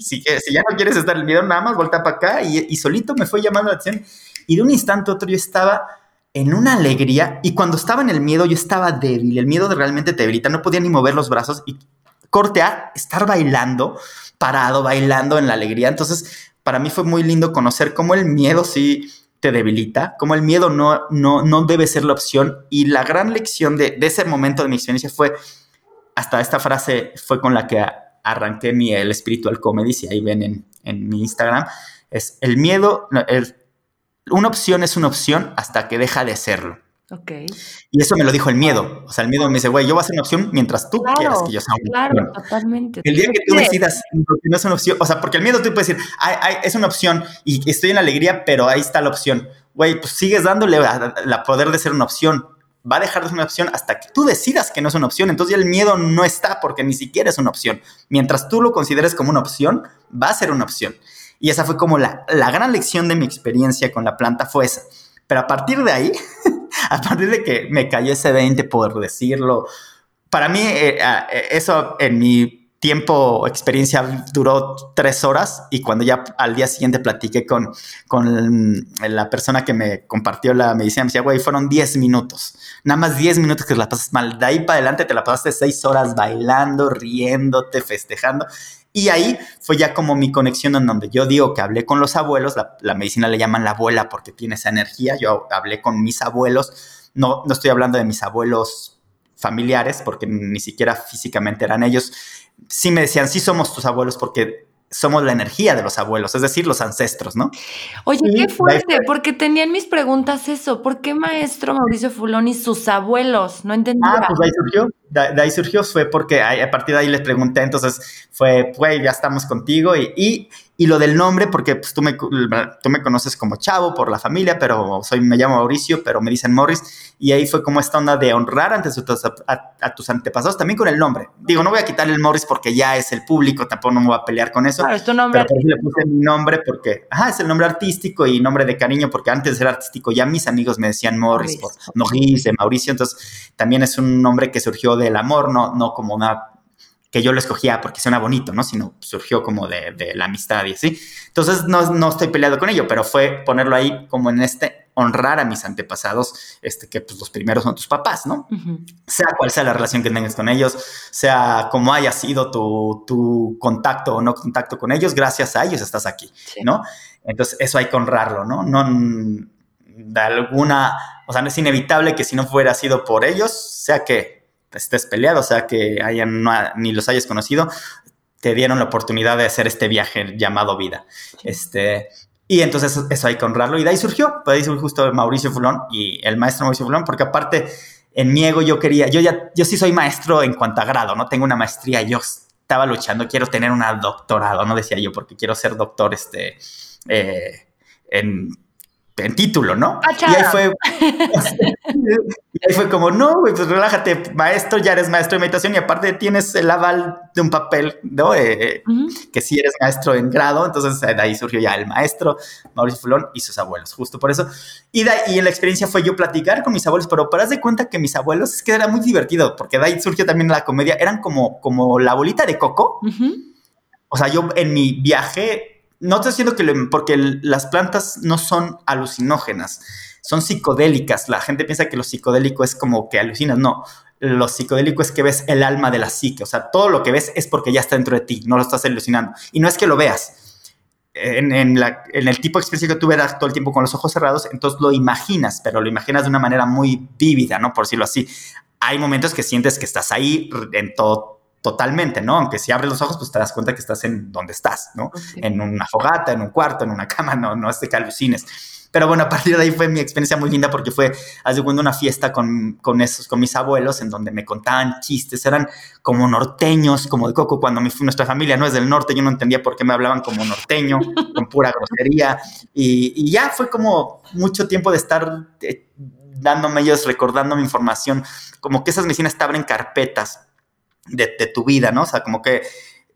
si, ya no quieres estar en el video, nada más volta para acá. Y, solito me fue llamando la atención. Y de un instante a otro yo estaba en una alegría. Y cuando estaba en el miedo, yo estaba débil. El miedo realmente te debilita. No podía ni mover los brazos. Y corte a estar bailando, parado, bailando en la alegría. Entonces, para mí fue muy lindo conocer cómo el miedo sí te debilita, cómo el miedo no, no, no debe ser la opción. Y la gran lección de, de ese momento de mi experiencia fue hasta esta frase fue con la que arranqué mi el espiritual comedy, si ahí ven en, en mi Instagram, es el miedo, una opción es una opción hasta que deja de serlo. Ok. Y eso me lo dijo el miedo. O sea, el miedo me dice, güey, yo voy a ser una opción mientras tú quieras que yo sea una opción. Claro, totalmente. El día que tú decidas que no es una opción, o sea, porque el miedo tú puedes decir, ay, es una opción y estoy en la alegría, pero ahí está la opción. Güey, pues sigues dándole la poder de ser una opción va a dejar de ser una opción hasta que tú decidas que no es una opción. Entonces ya el miedo no está porque ni siquiera es una opción. Mientras tú lo consideres como una opción, va a ser una opción. Y esa fue como la, gran lección de mi experiencia con la planta fue esa. Pero a partir de ahí, a partir de que me cayó ese 20 por decirlo, para mí eh, eh, eso en mi tiempo, experiencia duró tres horas y cuando ya al día siguiente platiqué con, con la persona que me compartió la medicina, me decía, güey, fueron 10 minutos, nada más 10 minutos que la pasas mal, de ahí para adelante te la pasaste seis horas bailando, riéndote, festejando. Y ahí fue ya como mi conexión en donde yo digo que hablé con los abuelos, la, la medicina le llaman la abuela porque tiene esa energía, yo hablé con mis abuelos, no, no estoy hablando de mis abuelos familiares porque ni siquiera físicamente eran ellos, sí me decían, sí somos tus abuelos porque somos la energía de los abuelos, es decir, los ancestros, ¿no? Oye, qué fuerte, porque tenían mis preguntas eso, ¿por qué maestro Mauricio Fulón y sus abuelos? No entendía. Ah, pues ahí surgió, de, ahí surgió, fue porque a, partir de ahí les pregunté, entonces fue, pues ya estamos contigo y y lo del nombre, porque pues, tú, me, tú me conoces como Chavo por la familia, pero soy, me llamo Mauricio, pero me dicen Morris. Y ahí fue como esta onda de honrar ante a, tus antepasados también con el nombre. Digo, no voy a quitarle el Morris porque ya es el público, tampoco no me voy a pelear con eso. Claro, es tu nombre. Pero le puse mi nombre porque, ajá, es el nombre artístico y nombre de cariño, porque antes de ser artístico ya mis amigos me decían Morris, por Mauricio, Mauricio. Entonces también es un nombre que surgió del amor, no, no como una que yo lo escogía porque suena bonito, ¿no? Sino surgió como de, la amistad y así. Entonces no, no, estoy peleado con ello, pero fue ponerlo ahí como en este honrar a mis antepasados, este, que pues los primeros son tus papás, ¿no? Sea cual sea la relación que tengas con ellos, sea como haya sido tu, tu, contacto o no contacto con ellos, gracias a ellos estás aquí, ¿no? Entonces eso hay que honrarlo, ¿no? No de alguna, o sea, no es inevitable que si no fuera sido por ellos, sea que estés peleado, o sea, que hayan, ni los hayas conocido, te dieron la oportunidad de hacer este viaje llamado vida. Este, y entonces eso, hay que honrarlo. Y de ahí surgió, de ahí surgió justo Mauricio Fulón y el maestro Mauricio Fulón, porque aparte en mi ego yo quería, yo ya, yo sí soy maestro en cuanto a grado, ¿no? Tengo una maestría, yo estaba luchando, quiero tener un doctorado, ¿no? Decía yo, porque quiero ser doctor, este, eh, en en título, ¿no? Y ahí fue, y ahí fue como, no, güey, pues relájate, maestro, ya eres maestro de meditación y aparte tienes el aval de un papel, ¿no? Eh, que sí eres maestro en grado, entonces de ahí surgió ya el maestro, Mauricio Fulón y sus abuelos, justo por eso. Y, de y la experiencia fue yo platicar con mis abuelos, pero para de cuenta que mis abuelos, es que era muy divertido, porque de ahí surgió también la comedia, eran como, como la bolita de coco. O sea, yo en mi viaje no estoy diciendo que porque las plantas no son alucinógenas, son psicodélicas. La gente piensa que lo psicodélico es como que alucinas. No, lo psicodélico es que ves el alma de la psique. O sea, todo lo que ves es porque ya está dentro de ti, no lo estás alucinando. Y no es que lo veas. En, el tipo de experiencia que tú todo el tiempo con los ojos cerrados, entonces lo imaginas, pero lo imaginas de una manera muy vívida, ¿no? Por decirlo así. Hay momentos que sientes que estás ahí en todo totalmente, ¿no? Aunque si abres los ojos, pues te das cuenta que estás en donde estás, ¿no? En una fogata, en un cuarto, en una cama, no, no es de que alucines. Pero bueno, a partir de ahí fue mi experiencia muy linda porque fue, hace cuando una fiesta con, con, esos, con mis abuelos en donde me contaban chistes, eran como norteños, como de coco, cuando mi, nuestra familia no es del norte, yo no entendía por qué me hablaban como norteño, con pura grosería, y, y, ya fue como mucho tiempo de estar eh, dándome ellos, recordando mi información, como que esas medicinas te abren carpetas de, tu vida, ¿no? O sea, como que,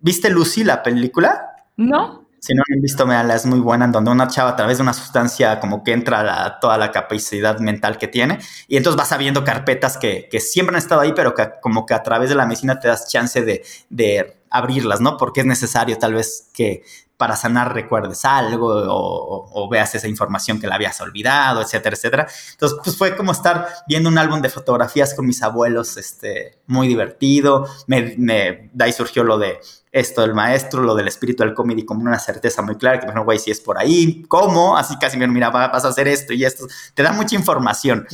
¿viste Lucy la película? No. Si no han visto, la es muy buena, en donde una chava a través de una sustancia como que entra a toda la capacidad mental que tiene y entonces vas sabiendo carpetas que, que, siempre han estado ahí, pero que como que a través de la medicina te das chance de, de abrirlas, ¿no? Porque es necesario tal vez que para sanar recuerdes algo o, veas esa información que la habías olvidado, etcétera, etcétera. Entonces, pues fue como estar viendo un álbum de fotografías con mis abuelos, este, muy divertido. Me, de ahí surgió lo de esto del maestro, lo del espíritu del comedy como una certeza muy clara, que bueno, güey, si es por ahí, ¿cómo? Así casi me mira, vas a hacer esto y esto. Te da mucha información.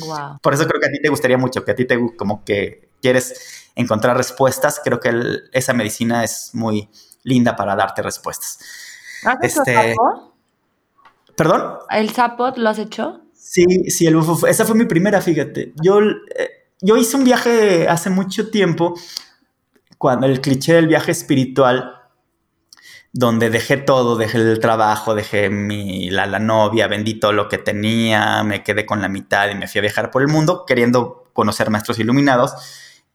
Por eso creo que a ti te gustaría mucho, que a ti te como que quieres encontrar respuestas. Creo que esa medicina es muy linda para darte respuestas. ¿Has hecho este, sapo? ¿Perdón? ¿El sapo lo has hecho? Sí, sí, el bufo, esa fue mi primera, fíjate. Yo, eh, yo hice un viaje hace mucho tiempo, cuando el cliché del viaje espiritual, donde dejé todo, dejé el trabajo, dejé mi, la, la novia, vendí todo lo que tenía, me quedé con la mitad y me fui a viajar por el mundo queriendo conocer maestros iluminados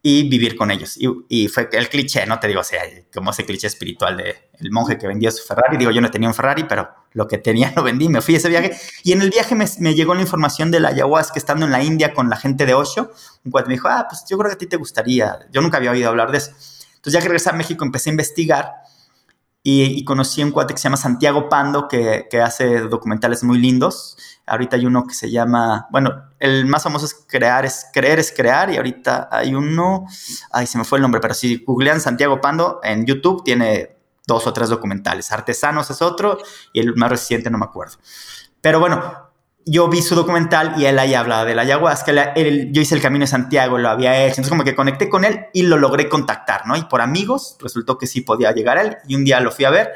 y vivir con ellos. Y, fue el cliché, ¿no? Te digo, o sea, como ese cliché espiritual de el monje que vendía su Ferrari. Digo, yo no tenía un Ferrari, pero lo que tenía lo vendí, me fui a ese viaje. Y en el viaje me, llegó la información de la ayahuasca estando en la India con la gente de Osho. Un cuate me dijo, ah, pues yo creo que a ti te gustaría. Yo nunca había oído hablar de eso. Entonces ya que regresé a México empecé a investigar y, conocí a un cuate que se llama Santiago Pando, que, que hace documentales muy lindos Ahorita hay uno que se llama, bueno, el más famoso es Crear, es Creer es Crear, y ahorita hay uno, ay, se me fue el nombre, pero si googlean Santiago Pando en YouTube, tiene dos o tres documentales. Artesanos es otro, y el más reciente no me acuerdo. Pero bueno, yo vi su documental y él ahí hablaba de la ayahuasca. yo hice el camino de Santiago, lo había hecho. Entonces, como que conecté con él y lo logré contactar, ¿no? Y por amigos resultó que sí podía llegar a él. Y un día lo fui a ver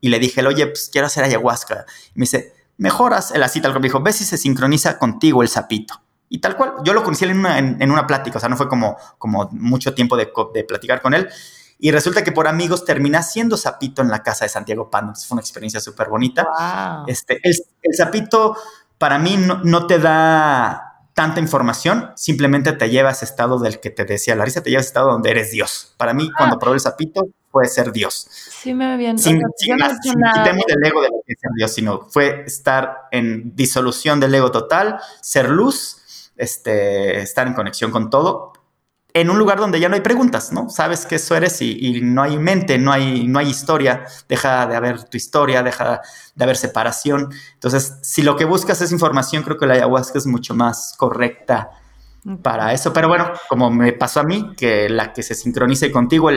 y le dije, oye, pues quiero hacer ayahuasca. Y me dice, mejoras, tal cual me dijo, ve si se sincroniza contigo el sapito. Y tal cual, yo lo conocí en una, en, una plática, o sea, no fue como, como mucho tiempo de, de, platicar con él. Y resulta que por amigos termina siendo sapito en la casa de Santiago Pando. Entonces fue una experiencia súper bonita. Este, el, el, sapito para mí no, no, te da tanta información, simplemente te lleva a ese estado del que te decía Larisa, te lleva a ese estado donde eres Dios. Para mí, cuando ah. probé el sapito, puede ser Dios. Sí, me bien. Sin, sin, quitemos del ego de lo que es ser Dios, sino fue estar en disolución del ego total, ser luz, este, estar en conexión con todo, en un lugar donde ya no hay preguntas, ¿no? Sabes que eso eres y, no hay mente, no hay, no hay historia, deja de haber tu historia, deja de haber separación. Entonces, si lo que buscas es información, creo que la ayahuasca es mucho más correcta para eso. Pero bueno, como me pasó a mí, que la que se sincronice contigo,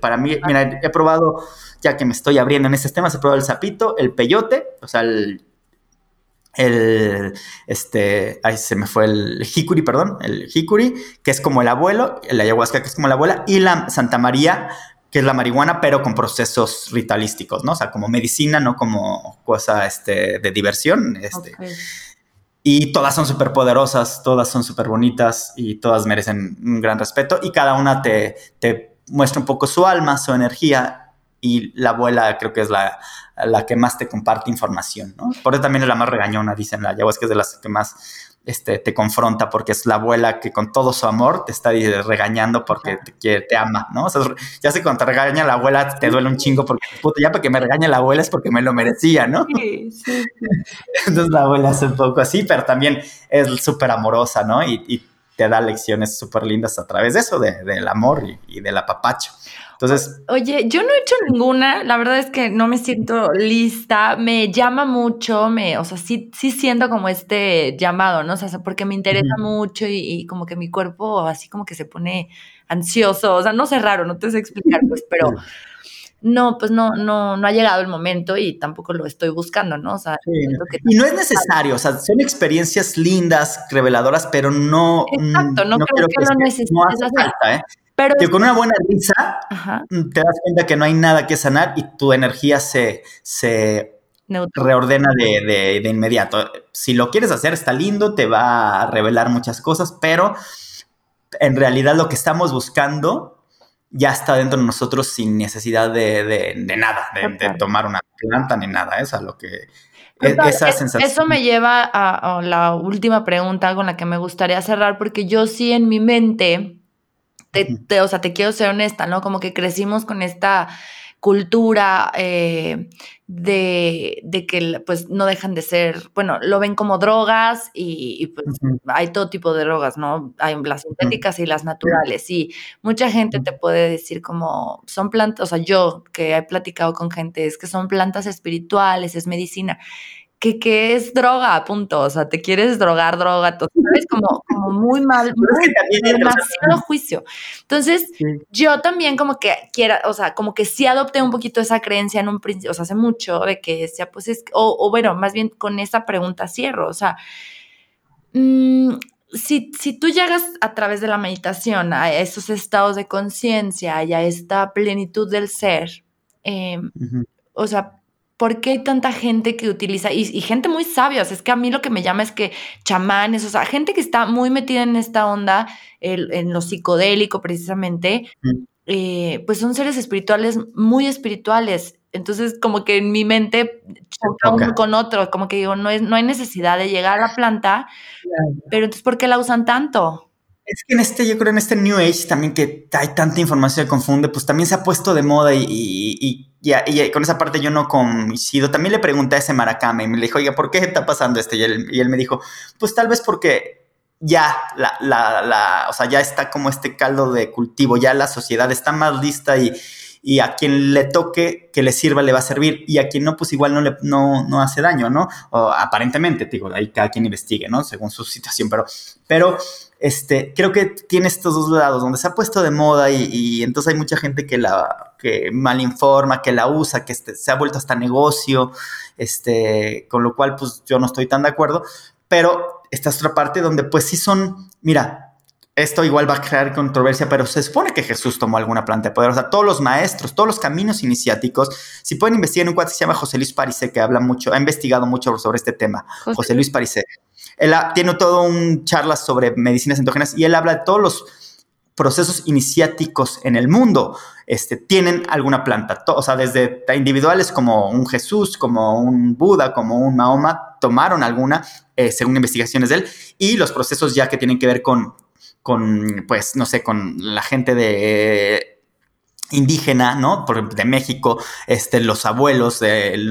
para mí, mira, he probado, ya que me estoy abriendo en este tema, he probado el sapito, el peyote, o sea, el, el, este, ahí se me fue el Hikuri, perdón, el Hikuri, que es como el abuelo, el ayahuasca, que es como la abuela, y la Santa María, que es la marihuana, pero con procesos ritualísticos, ¿no? O sea, como medicina, no como cosa este, de diversión. Este. Y todas son súper poderosas, todas son súper bonitas y todas merecen un gran respeto y cada una te, te muestra un poco su alma, su energía y la abuela creo que es la, la que más te comparte información, ¿no? Por eso también es la más regañona, dicen la ayahuasca es de las que más este, te confronta porque es la abuela que con todo su amor te está regañando porque te, te ama, ¿no? O sea, ya sé cuando te regaña la abuela te duele un chingo porque, puto, ya para que me regañe la abuela es porque me lo merecía, ¿no? Sí, sí. Entonces la abuela es un poco así, pero también es súper amorosa, ¿no? Y, te da lecciones súper lindas a través de eso, de, del amor y, y del apapacho. Entonces. Oye, yo no he hecho ninguna, la verdad es que no me siento lista, me llama mucho, me, o sea, sí, sí siento como este llamado, ¿no? O sea, porque me interesa mucho y, como que mi cuerpo así como que se pone ansioso, o sea, no sé raro, no te sé explicar, pues, pero no, pues no, no, no ha llegado el momento y tampoco lo estoy buscando, ¿no? O sea, y no es necesario, o sea, son experiencias lindas, reveladoras, pero no. Exacto, no, creo, que, lo necesites. No hace falta, ¿eh? Pero que con una buena risa mm, te das cuenta que no hay nada que sanar y tu energía se, se reordena de, de, inmediato. Si lo quieres hacer, está lindo, te va a revelar muchas cosas, pero en realidad lo que estamos buscando ya está dentro de nosotros sin necesidad de, nada, de, tomar una planta ni nada. Eso lo que... E, esa sensación. Eso me lleva a, a la última pregunta con la que me gustaría cerrar, porque yo sí en mi mente te, o sea, te quiero ser honesta, ¿no? Como que crecimos con esta cultura eh, de, de, que pues no dejan de ser, bueno, lo ven como drogas y, pues hay todo tipo de drogas, ¿no? Hay las sintéticas y las naturales y mucha gente te puede decir como son plantas, o sea, yo que he platicado con gente es que son plantas espirituales, es medicina que, que es droga, punto. O sea, te quieres drogar, droga, todo, ¿sabes? Como, como muy mal, demasiado juicio. Entonces, yo también como que quiera, o sea, como que sí adopté un poquito esa creencia en un principio, o sea, hace mucho de que decía, pues es, o, o bueno, más bien con esa pregunta cierro, o sea, mmm, si, si, tú llegas a través de la meditación a esos estados de conciencia y a esta plenitud del ser, eh, o sea, ¿por qué hay tanta gente que utiliza, y, gente muy sabia, o sea, es que a mí lo que me llama es que chamanes, o sea, gente que está muy metida en esta onda, en lo psicodélico precisamente, eh, pues son seres espirituales muy espirituales. Entonces, como que en mi mente choca uno con otro, como que digo, no, es, no hay necesidad de llegar a la planta, pero entonces, ¿por qué la usan tanto? Es que en este, yo creo en este New Age también que hay tanta información que confunde, pues también se ha puesto de moda y, y, y, con esa parte yo no coincido. También le pregunté a ese Maracame y me dijo, oiga, ¿por qué está pasando esto? Y él, y él me dijo, pues tal vez porque ya la, la, la, o sea, ya está como este caldo de cultivo, ya la sociedad está más lista y, y a quien le toque que le sirva le va a servir y a quien no, pues igual no le no, no hace daño, ¿no? O aparentemente, digo, ahí cada quien investigue, ¿no? Según su situación, pero, pero este, creo que tiene estos dos lados, donde se ha puesto de moda y, entonces hay mucha gente que la que mal informa, que la usa, que este, se ha vuelto hasta negocio, este, con lo cual pues yo no estoy tan de acuerdo, pero esta otra parte donde pues sí son, mira, esto igual va a crear controversia, pero se supone que Jesús tomó alguna planta de poder. O sea, todos los maestros, todos los caminos iniciáticos, si pueden investigar un cuate que se llama José Luis Parise, que habla mucho, ha investigado mucho sobre este tema. José, Luis Parise. Él tiene todo un charla sobre medicinas endógenas y él habla de todos los procesos iniciáticos en el mundo este, tienen alguna planta. O sea, desde individuales como un Jesús, como un Buda, como un Mahoma, tomaron alguna, eh, según investigaciones de él, y los procesos ya que tienen que ver con, con pues, no sé, con la gente de indígena, ¿no? Por de México, este, los abuelos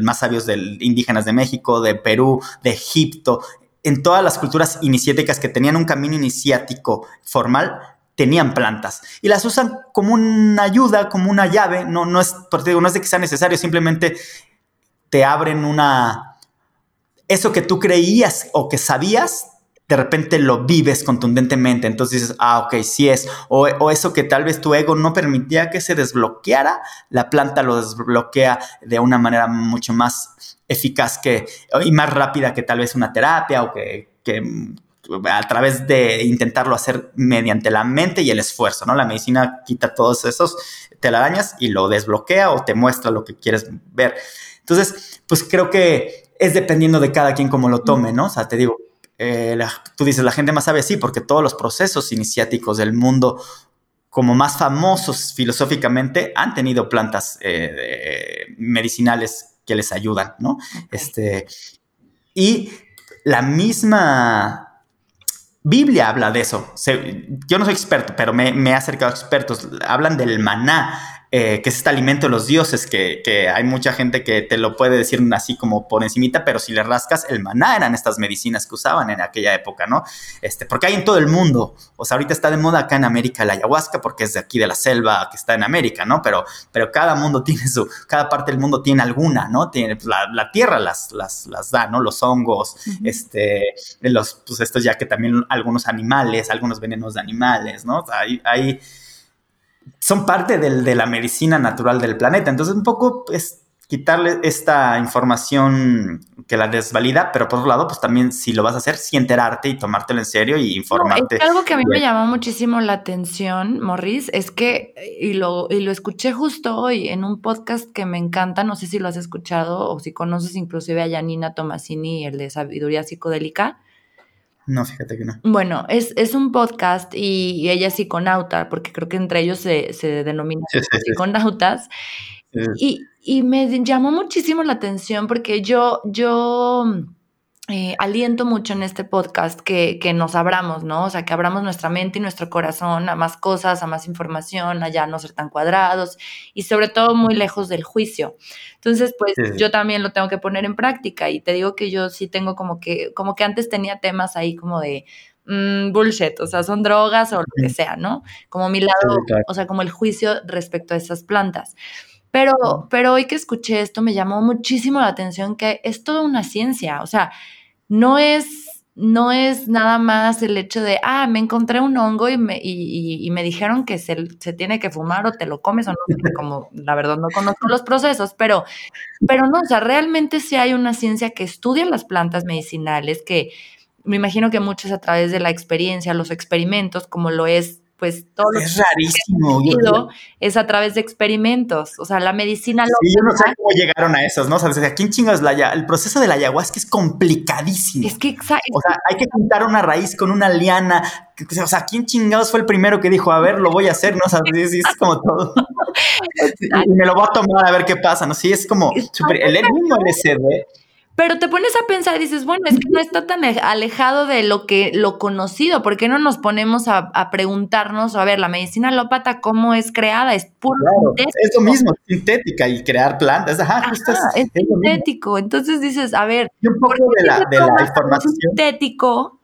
más sabios de, indígenas de México, de Perú, de Egipto, en todas las culturas iniciáticas que tenían un camino iniciático formal, tenían plantas y las usan como una ayuda, como una llave, no, no, es, no es de que sea necesario, simplemente te abren una... Eso que tú creías o que sabías, de repente lo vives contundentemente, entonces dices, ah, ok, sí es, o, o, eso que tal vez tu ego no permitía que se desbloqueara, la planta lo desbloquea de una manera mucho más eficaz que, y más rápida que tal vez una terapia o que, que a través de intentarlo hacer mediante la mente y el esfuerzo, ¿no? La medicina quita todos esos telarañas y lo desbloquea o te muestra lo que quieres ver. Entonces, pues creo que es dependiendo de cada quien cómo lo tome, ¿no? O sea, te digo, eh, tú dices, la gente más sabe, sí, porque todos los procesos iniciáticos del mundo como más famosos filosóficamente han tenido plantas eh, medicinales que les ayudan, ¿no? Este, y la misma Biblia habla de eso. yo no soy experto, pero me, me, he acercado a expertos. Hablan del maná eh, que es este alimento de los dioses, que, que, hay mucha gente que te lo puede decir así como por encimita, pero si le rascas, el maná eran estas medicinas que usaban en aquella época, ¿no? Este, porque hay en todo el mundo, o sea, ahorita está de moda acá en América la ayahuasca, porque es de aquí de la selva que está en América, ¿no? Pero, pero cada mundo tiene su, cada parte del mundo tiene alguna, ¿no? Tiene, pues, la, la, tierra las, las, las da, ¿no? Los hongos, este, los, pues estos ya que también algunos animales, algunos venenos de animales, ¿no? O sea, hay, hay son parte de la medicina natural del planeta. Entonces, un poco es quitarle esta información que la desvalida, pero por otro lado, pues también si lo vas a hacer, sí enterarte y tomártelo en serio y informarte. algo que a mí me llamó muchísimo la atención, Morris, es que, y lo, y lo escuché justo hoy en un podcast que me encanta, no sé si lo has escuchado o si conoces inclusive a Janina Tomasini, el de Sabiduría Psicodélica, no, fíjate que no. Bueno, es, es un podcast y, ella es psiconauta, porque creo que entre ellos se, se denominan psiconautas. Y, y, me llamó muchísimo la atención porque yo, yo eh, aliento mucho en este podcast que, que, nos abramos, ¿no? O sea, que abramos nuestra mente y nuestro corazón a más cosas, a más información, a ya no ser tan cuadrados y sobre todo muy lejos del juicio. Entonces, pues yo también lo tengo que poner en práctica y te digo que yo sí tengo como que, como que antes tenía temas ahí como de mm, bullshit, o sea, son drogas o lo que sea, ¿no? Como mi lado, o sea, como el juicio respecto a esas plantas. Pero, pero hoy que escuché esto me llamó muchísimo la atención que es toda una ciencia, o sea, no es, no es nada más el hecho de, ah, me encontré un hongo y me, y, me dijeron que se, tiene que fumar o te lo comes o no, como la verdad no conozco los procesos, pero, pero no, o sea, realmente sí hay una ciencia que estudia las plantas medicinales, que me imagino que muchos a través de la experiencia, los experimentos, como lo es pues todo es rarísimo. es a través de experimentos. O sea, la medicina lo Sí, yo no sé cómo llegaron a esos, ¿no? O sea, ¿quién chingas la El proceso de la ayahuasca es complicadísimo. Es que exacto. O sea, hay que juntar una raíz con una liana. O sea, ¿quién chingados fue el primero que dijo, a ver, lo voy a hacer? ¿No? O sea, es, como todo. y me lo voy a tomar a ver qué pasa, ¿no? Sí, es como el mismo LSD pero te pones a pensar y dices, bueno, es que no está tan alejado de lo que lo conocido. ¿Por qué no nos ponemos a, preguntarnos, a ver, la medicina alópata, cómo es creada? Es puro sintético. Es lo mismo, sintética y crear plantas. Ajá, es, sintético. Entonces dices, a ver, y un poco de la, de la información. Sintético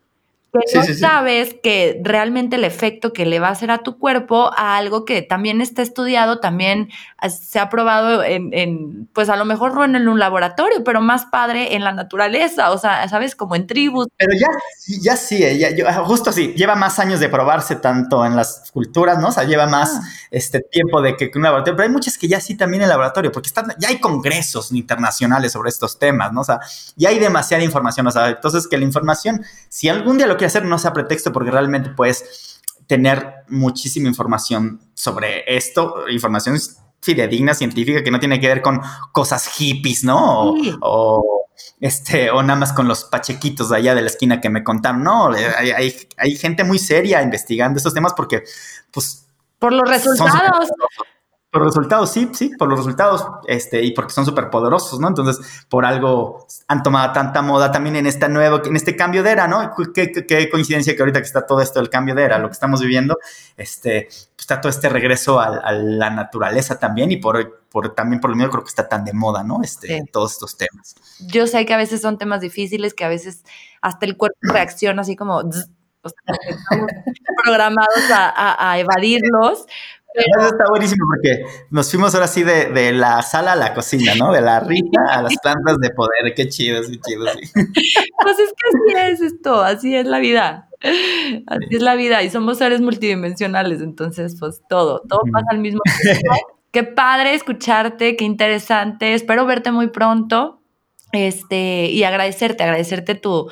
que no sabes que realmente el efecto que le va a hacer a tu cuerpo a algo que también está estudiado, también se ha probado en, pues a lo mejor no en un laboratorio, pero más padre en la naturaleza, o sea, sabes, como en tribus. Pero ya, ya sí, eh, ya, justo así, lleva más años de probarse tanto en las culturas, ¿no? O sea, lleva más ah. este tiempo de que, un laboratorio, pero hay muchas que ya sí también en laboratorio, porque están, ya hay congresos internacionales sobre estos temas, ¿no? O sea, ya hay demasiada información, o sea, entonces que la información, si algún día lo hacer no sea pretexto porque realmente pues tener muchísima información sobre esto, información fidedigna, científica, que no tiene que ver con cosas hippies, ¿no? O, este, o nada más con los pachequitos de allá de la esquina que me contaron. No, hay, hay gente muy seria investigando estos temas porque, pues... Por los resultados. Por los resultados, sí, sí, por los resultados, este, y porque son súper poderosos, ¿no? Entonces, por algo han tomado tanta moda también en esta nuevo, en este cambio de era, ¿no? Qué, coincidencia que ahorita que está todo esto del cambio de era, lo que estamos viviendo, este, pues, está todo este regreso a, la naturaleza también, y por, por también por lo mismo creo que está tan de moda, ¿no? Este, todos estos temas. Yo sé que a veces son temas difíciles, que a veces hasta el cuerpo reacciona así como, estamos programados a, a evadirlos, eso está buenísimo porque nos fuimos ahora sí de, la sala a la cocina, ¿no? De la rita a las plantas de poder. Qué chido, qué chido, sí. Pues es que así es esto, así es la vida. Así es la vida y somos seres multidimensionales, entonces pues todo, todo pasa al mismo tiempo. Qué padre escucharte, qué interesante. Espero verte muy pronto. Este, y agradecerte, agradecerte tu,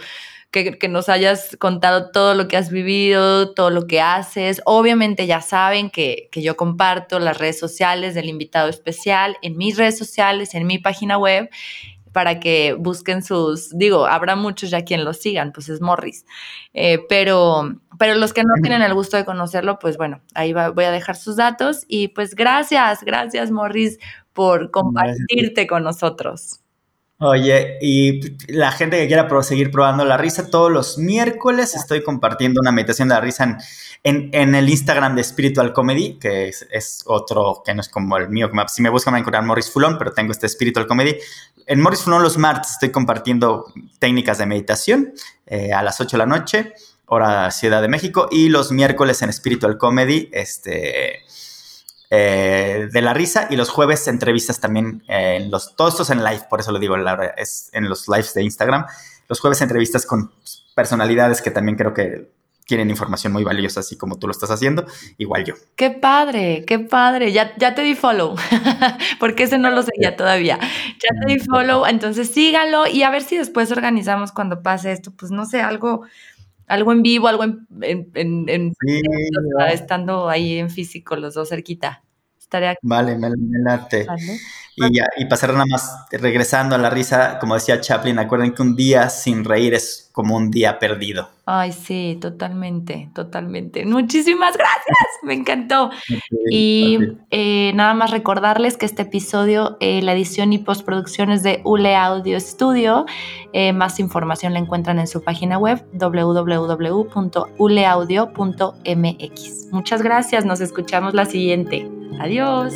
que, nos hayas contado todo lo que has vivido, todo lo que haces. Obviamente ya saben que, yo comparto las redes sociales del invitado especial en mis redes sociales, en mi página web para que busquen sus, digo, habrá muchos ya quien lo sigan, pues es Morris, eh, pero, pero los que no tienen el gusto de conocerlo, pues bueno, ahí voy a dejar sus datos y pues gracias, gracias Morris por compartirte con nosotros. Oye, y la gente que quiera seguir probando la risa, todos los miércoles estoy compartiendo una meditación de la risa en, en, el Instagram de Spiritual Comedy, que es, otro que no es como el mío. Si me buscan, van a encontrar Morris Fulon, pero tengo este Spiritual Comedy. En Morris Fulon los martes estoy compartiendo técnicas de meditación eh, a las 8 de la noche, hora Ciudad de México, y los miércoles en Spiritual Comedy, este eh, de la risa y los jueves entrevistas también eh, en los, todos estos en live, por eso lo digo, es en los lives de Instagram. Los jueves entrevistas con personalidades que también creo que tienen información muy valiosa, así como tú lo estás haciendo, igual yo. Qué padre, qué padre. Ya, ya te di follow, porque ese no lo seguía todavía. Ya te di follow, entonces sígalo y a ver si después organizamos cuando pase esto, pues no sé, algo algo en vivo, algo en, en, en, estando ahí en físico, los dos cerquita. Estaría Vale, me, late. Y, ya, y pasar nada más, regresando a la risa, como decía Chaplin, acuerden que un día sin reír es como un día perdido. Ay, sí, totalmente, totalmente. Muchísimas gracias, me encantó. y eh, nada más recordarles que este episodio, eh, la edición y postproducción es de ULE Audio Studio. Eh, más información la encuentran en su página web www.uleaudio.mx. Muchas gracias, nos escuchamos la siguiente. Adiós.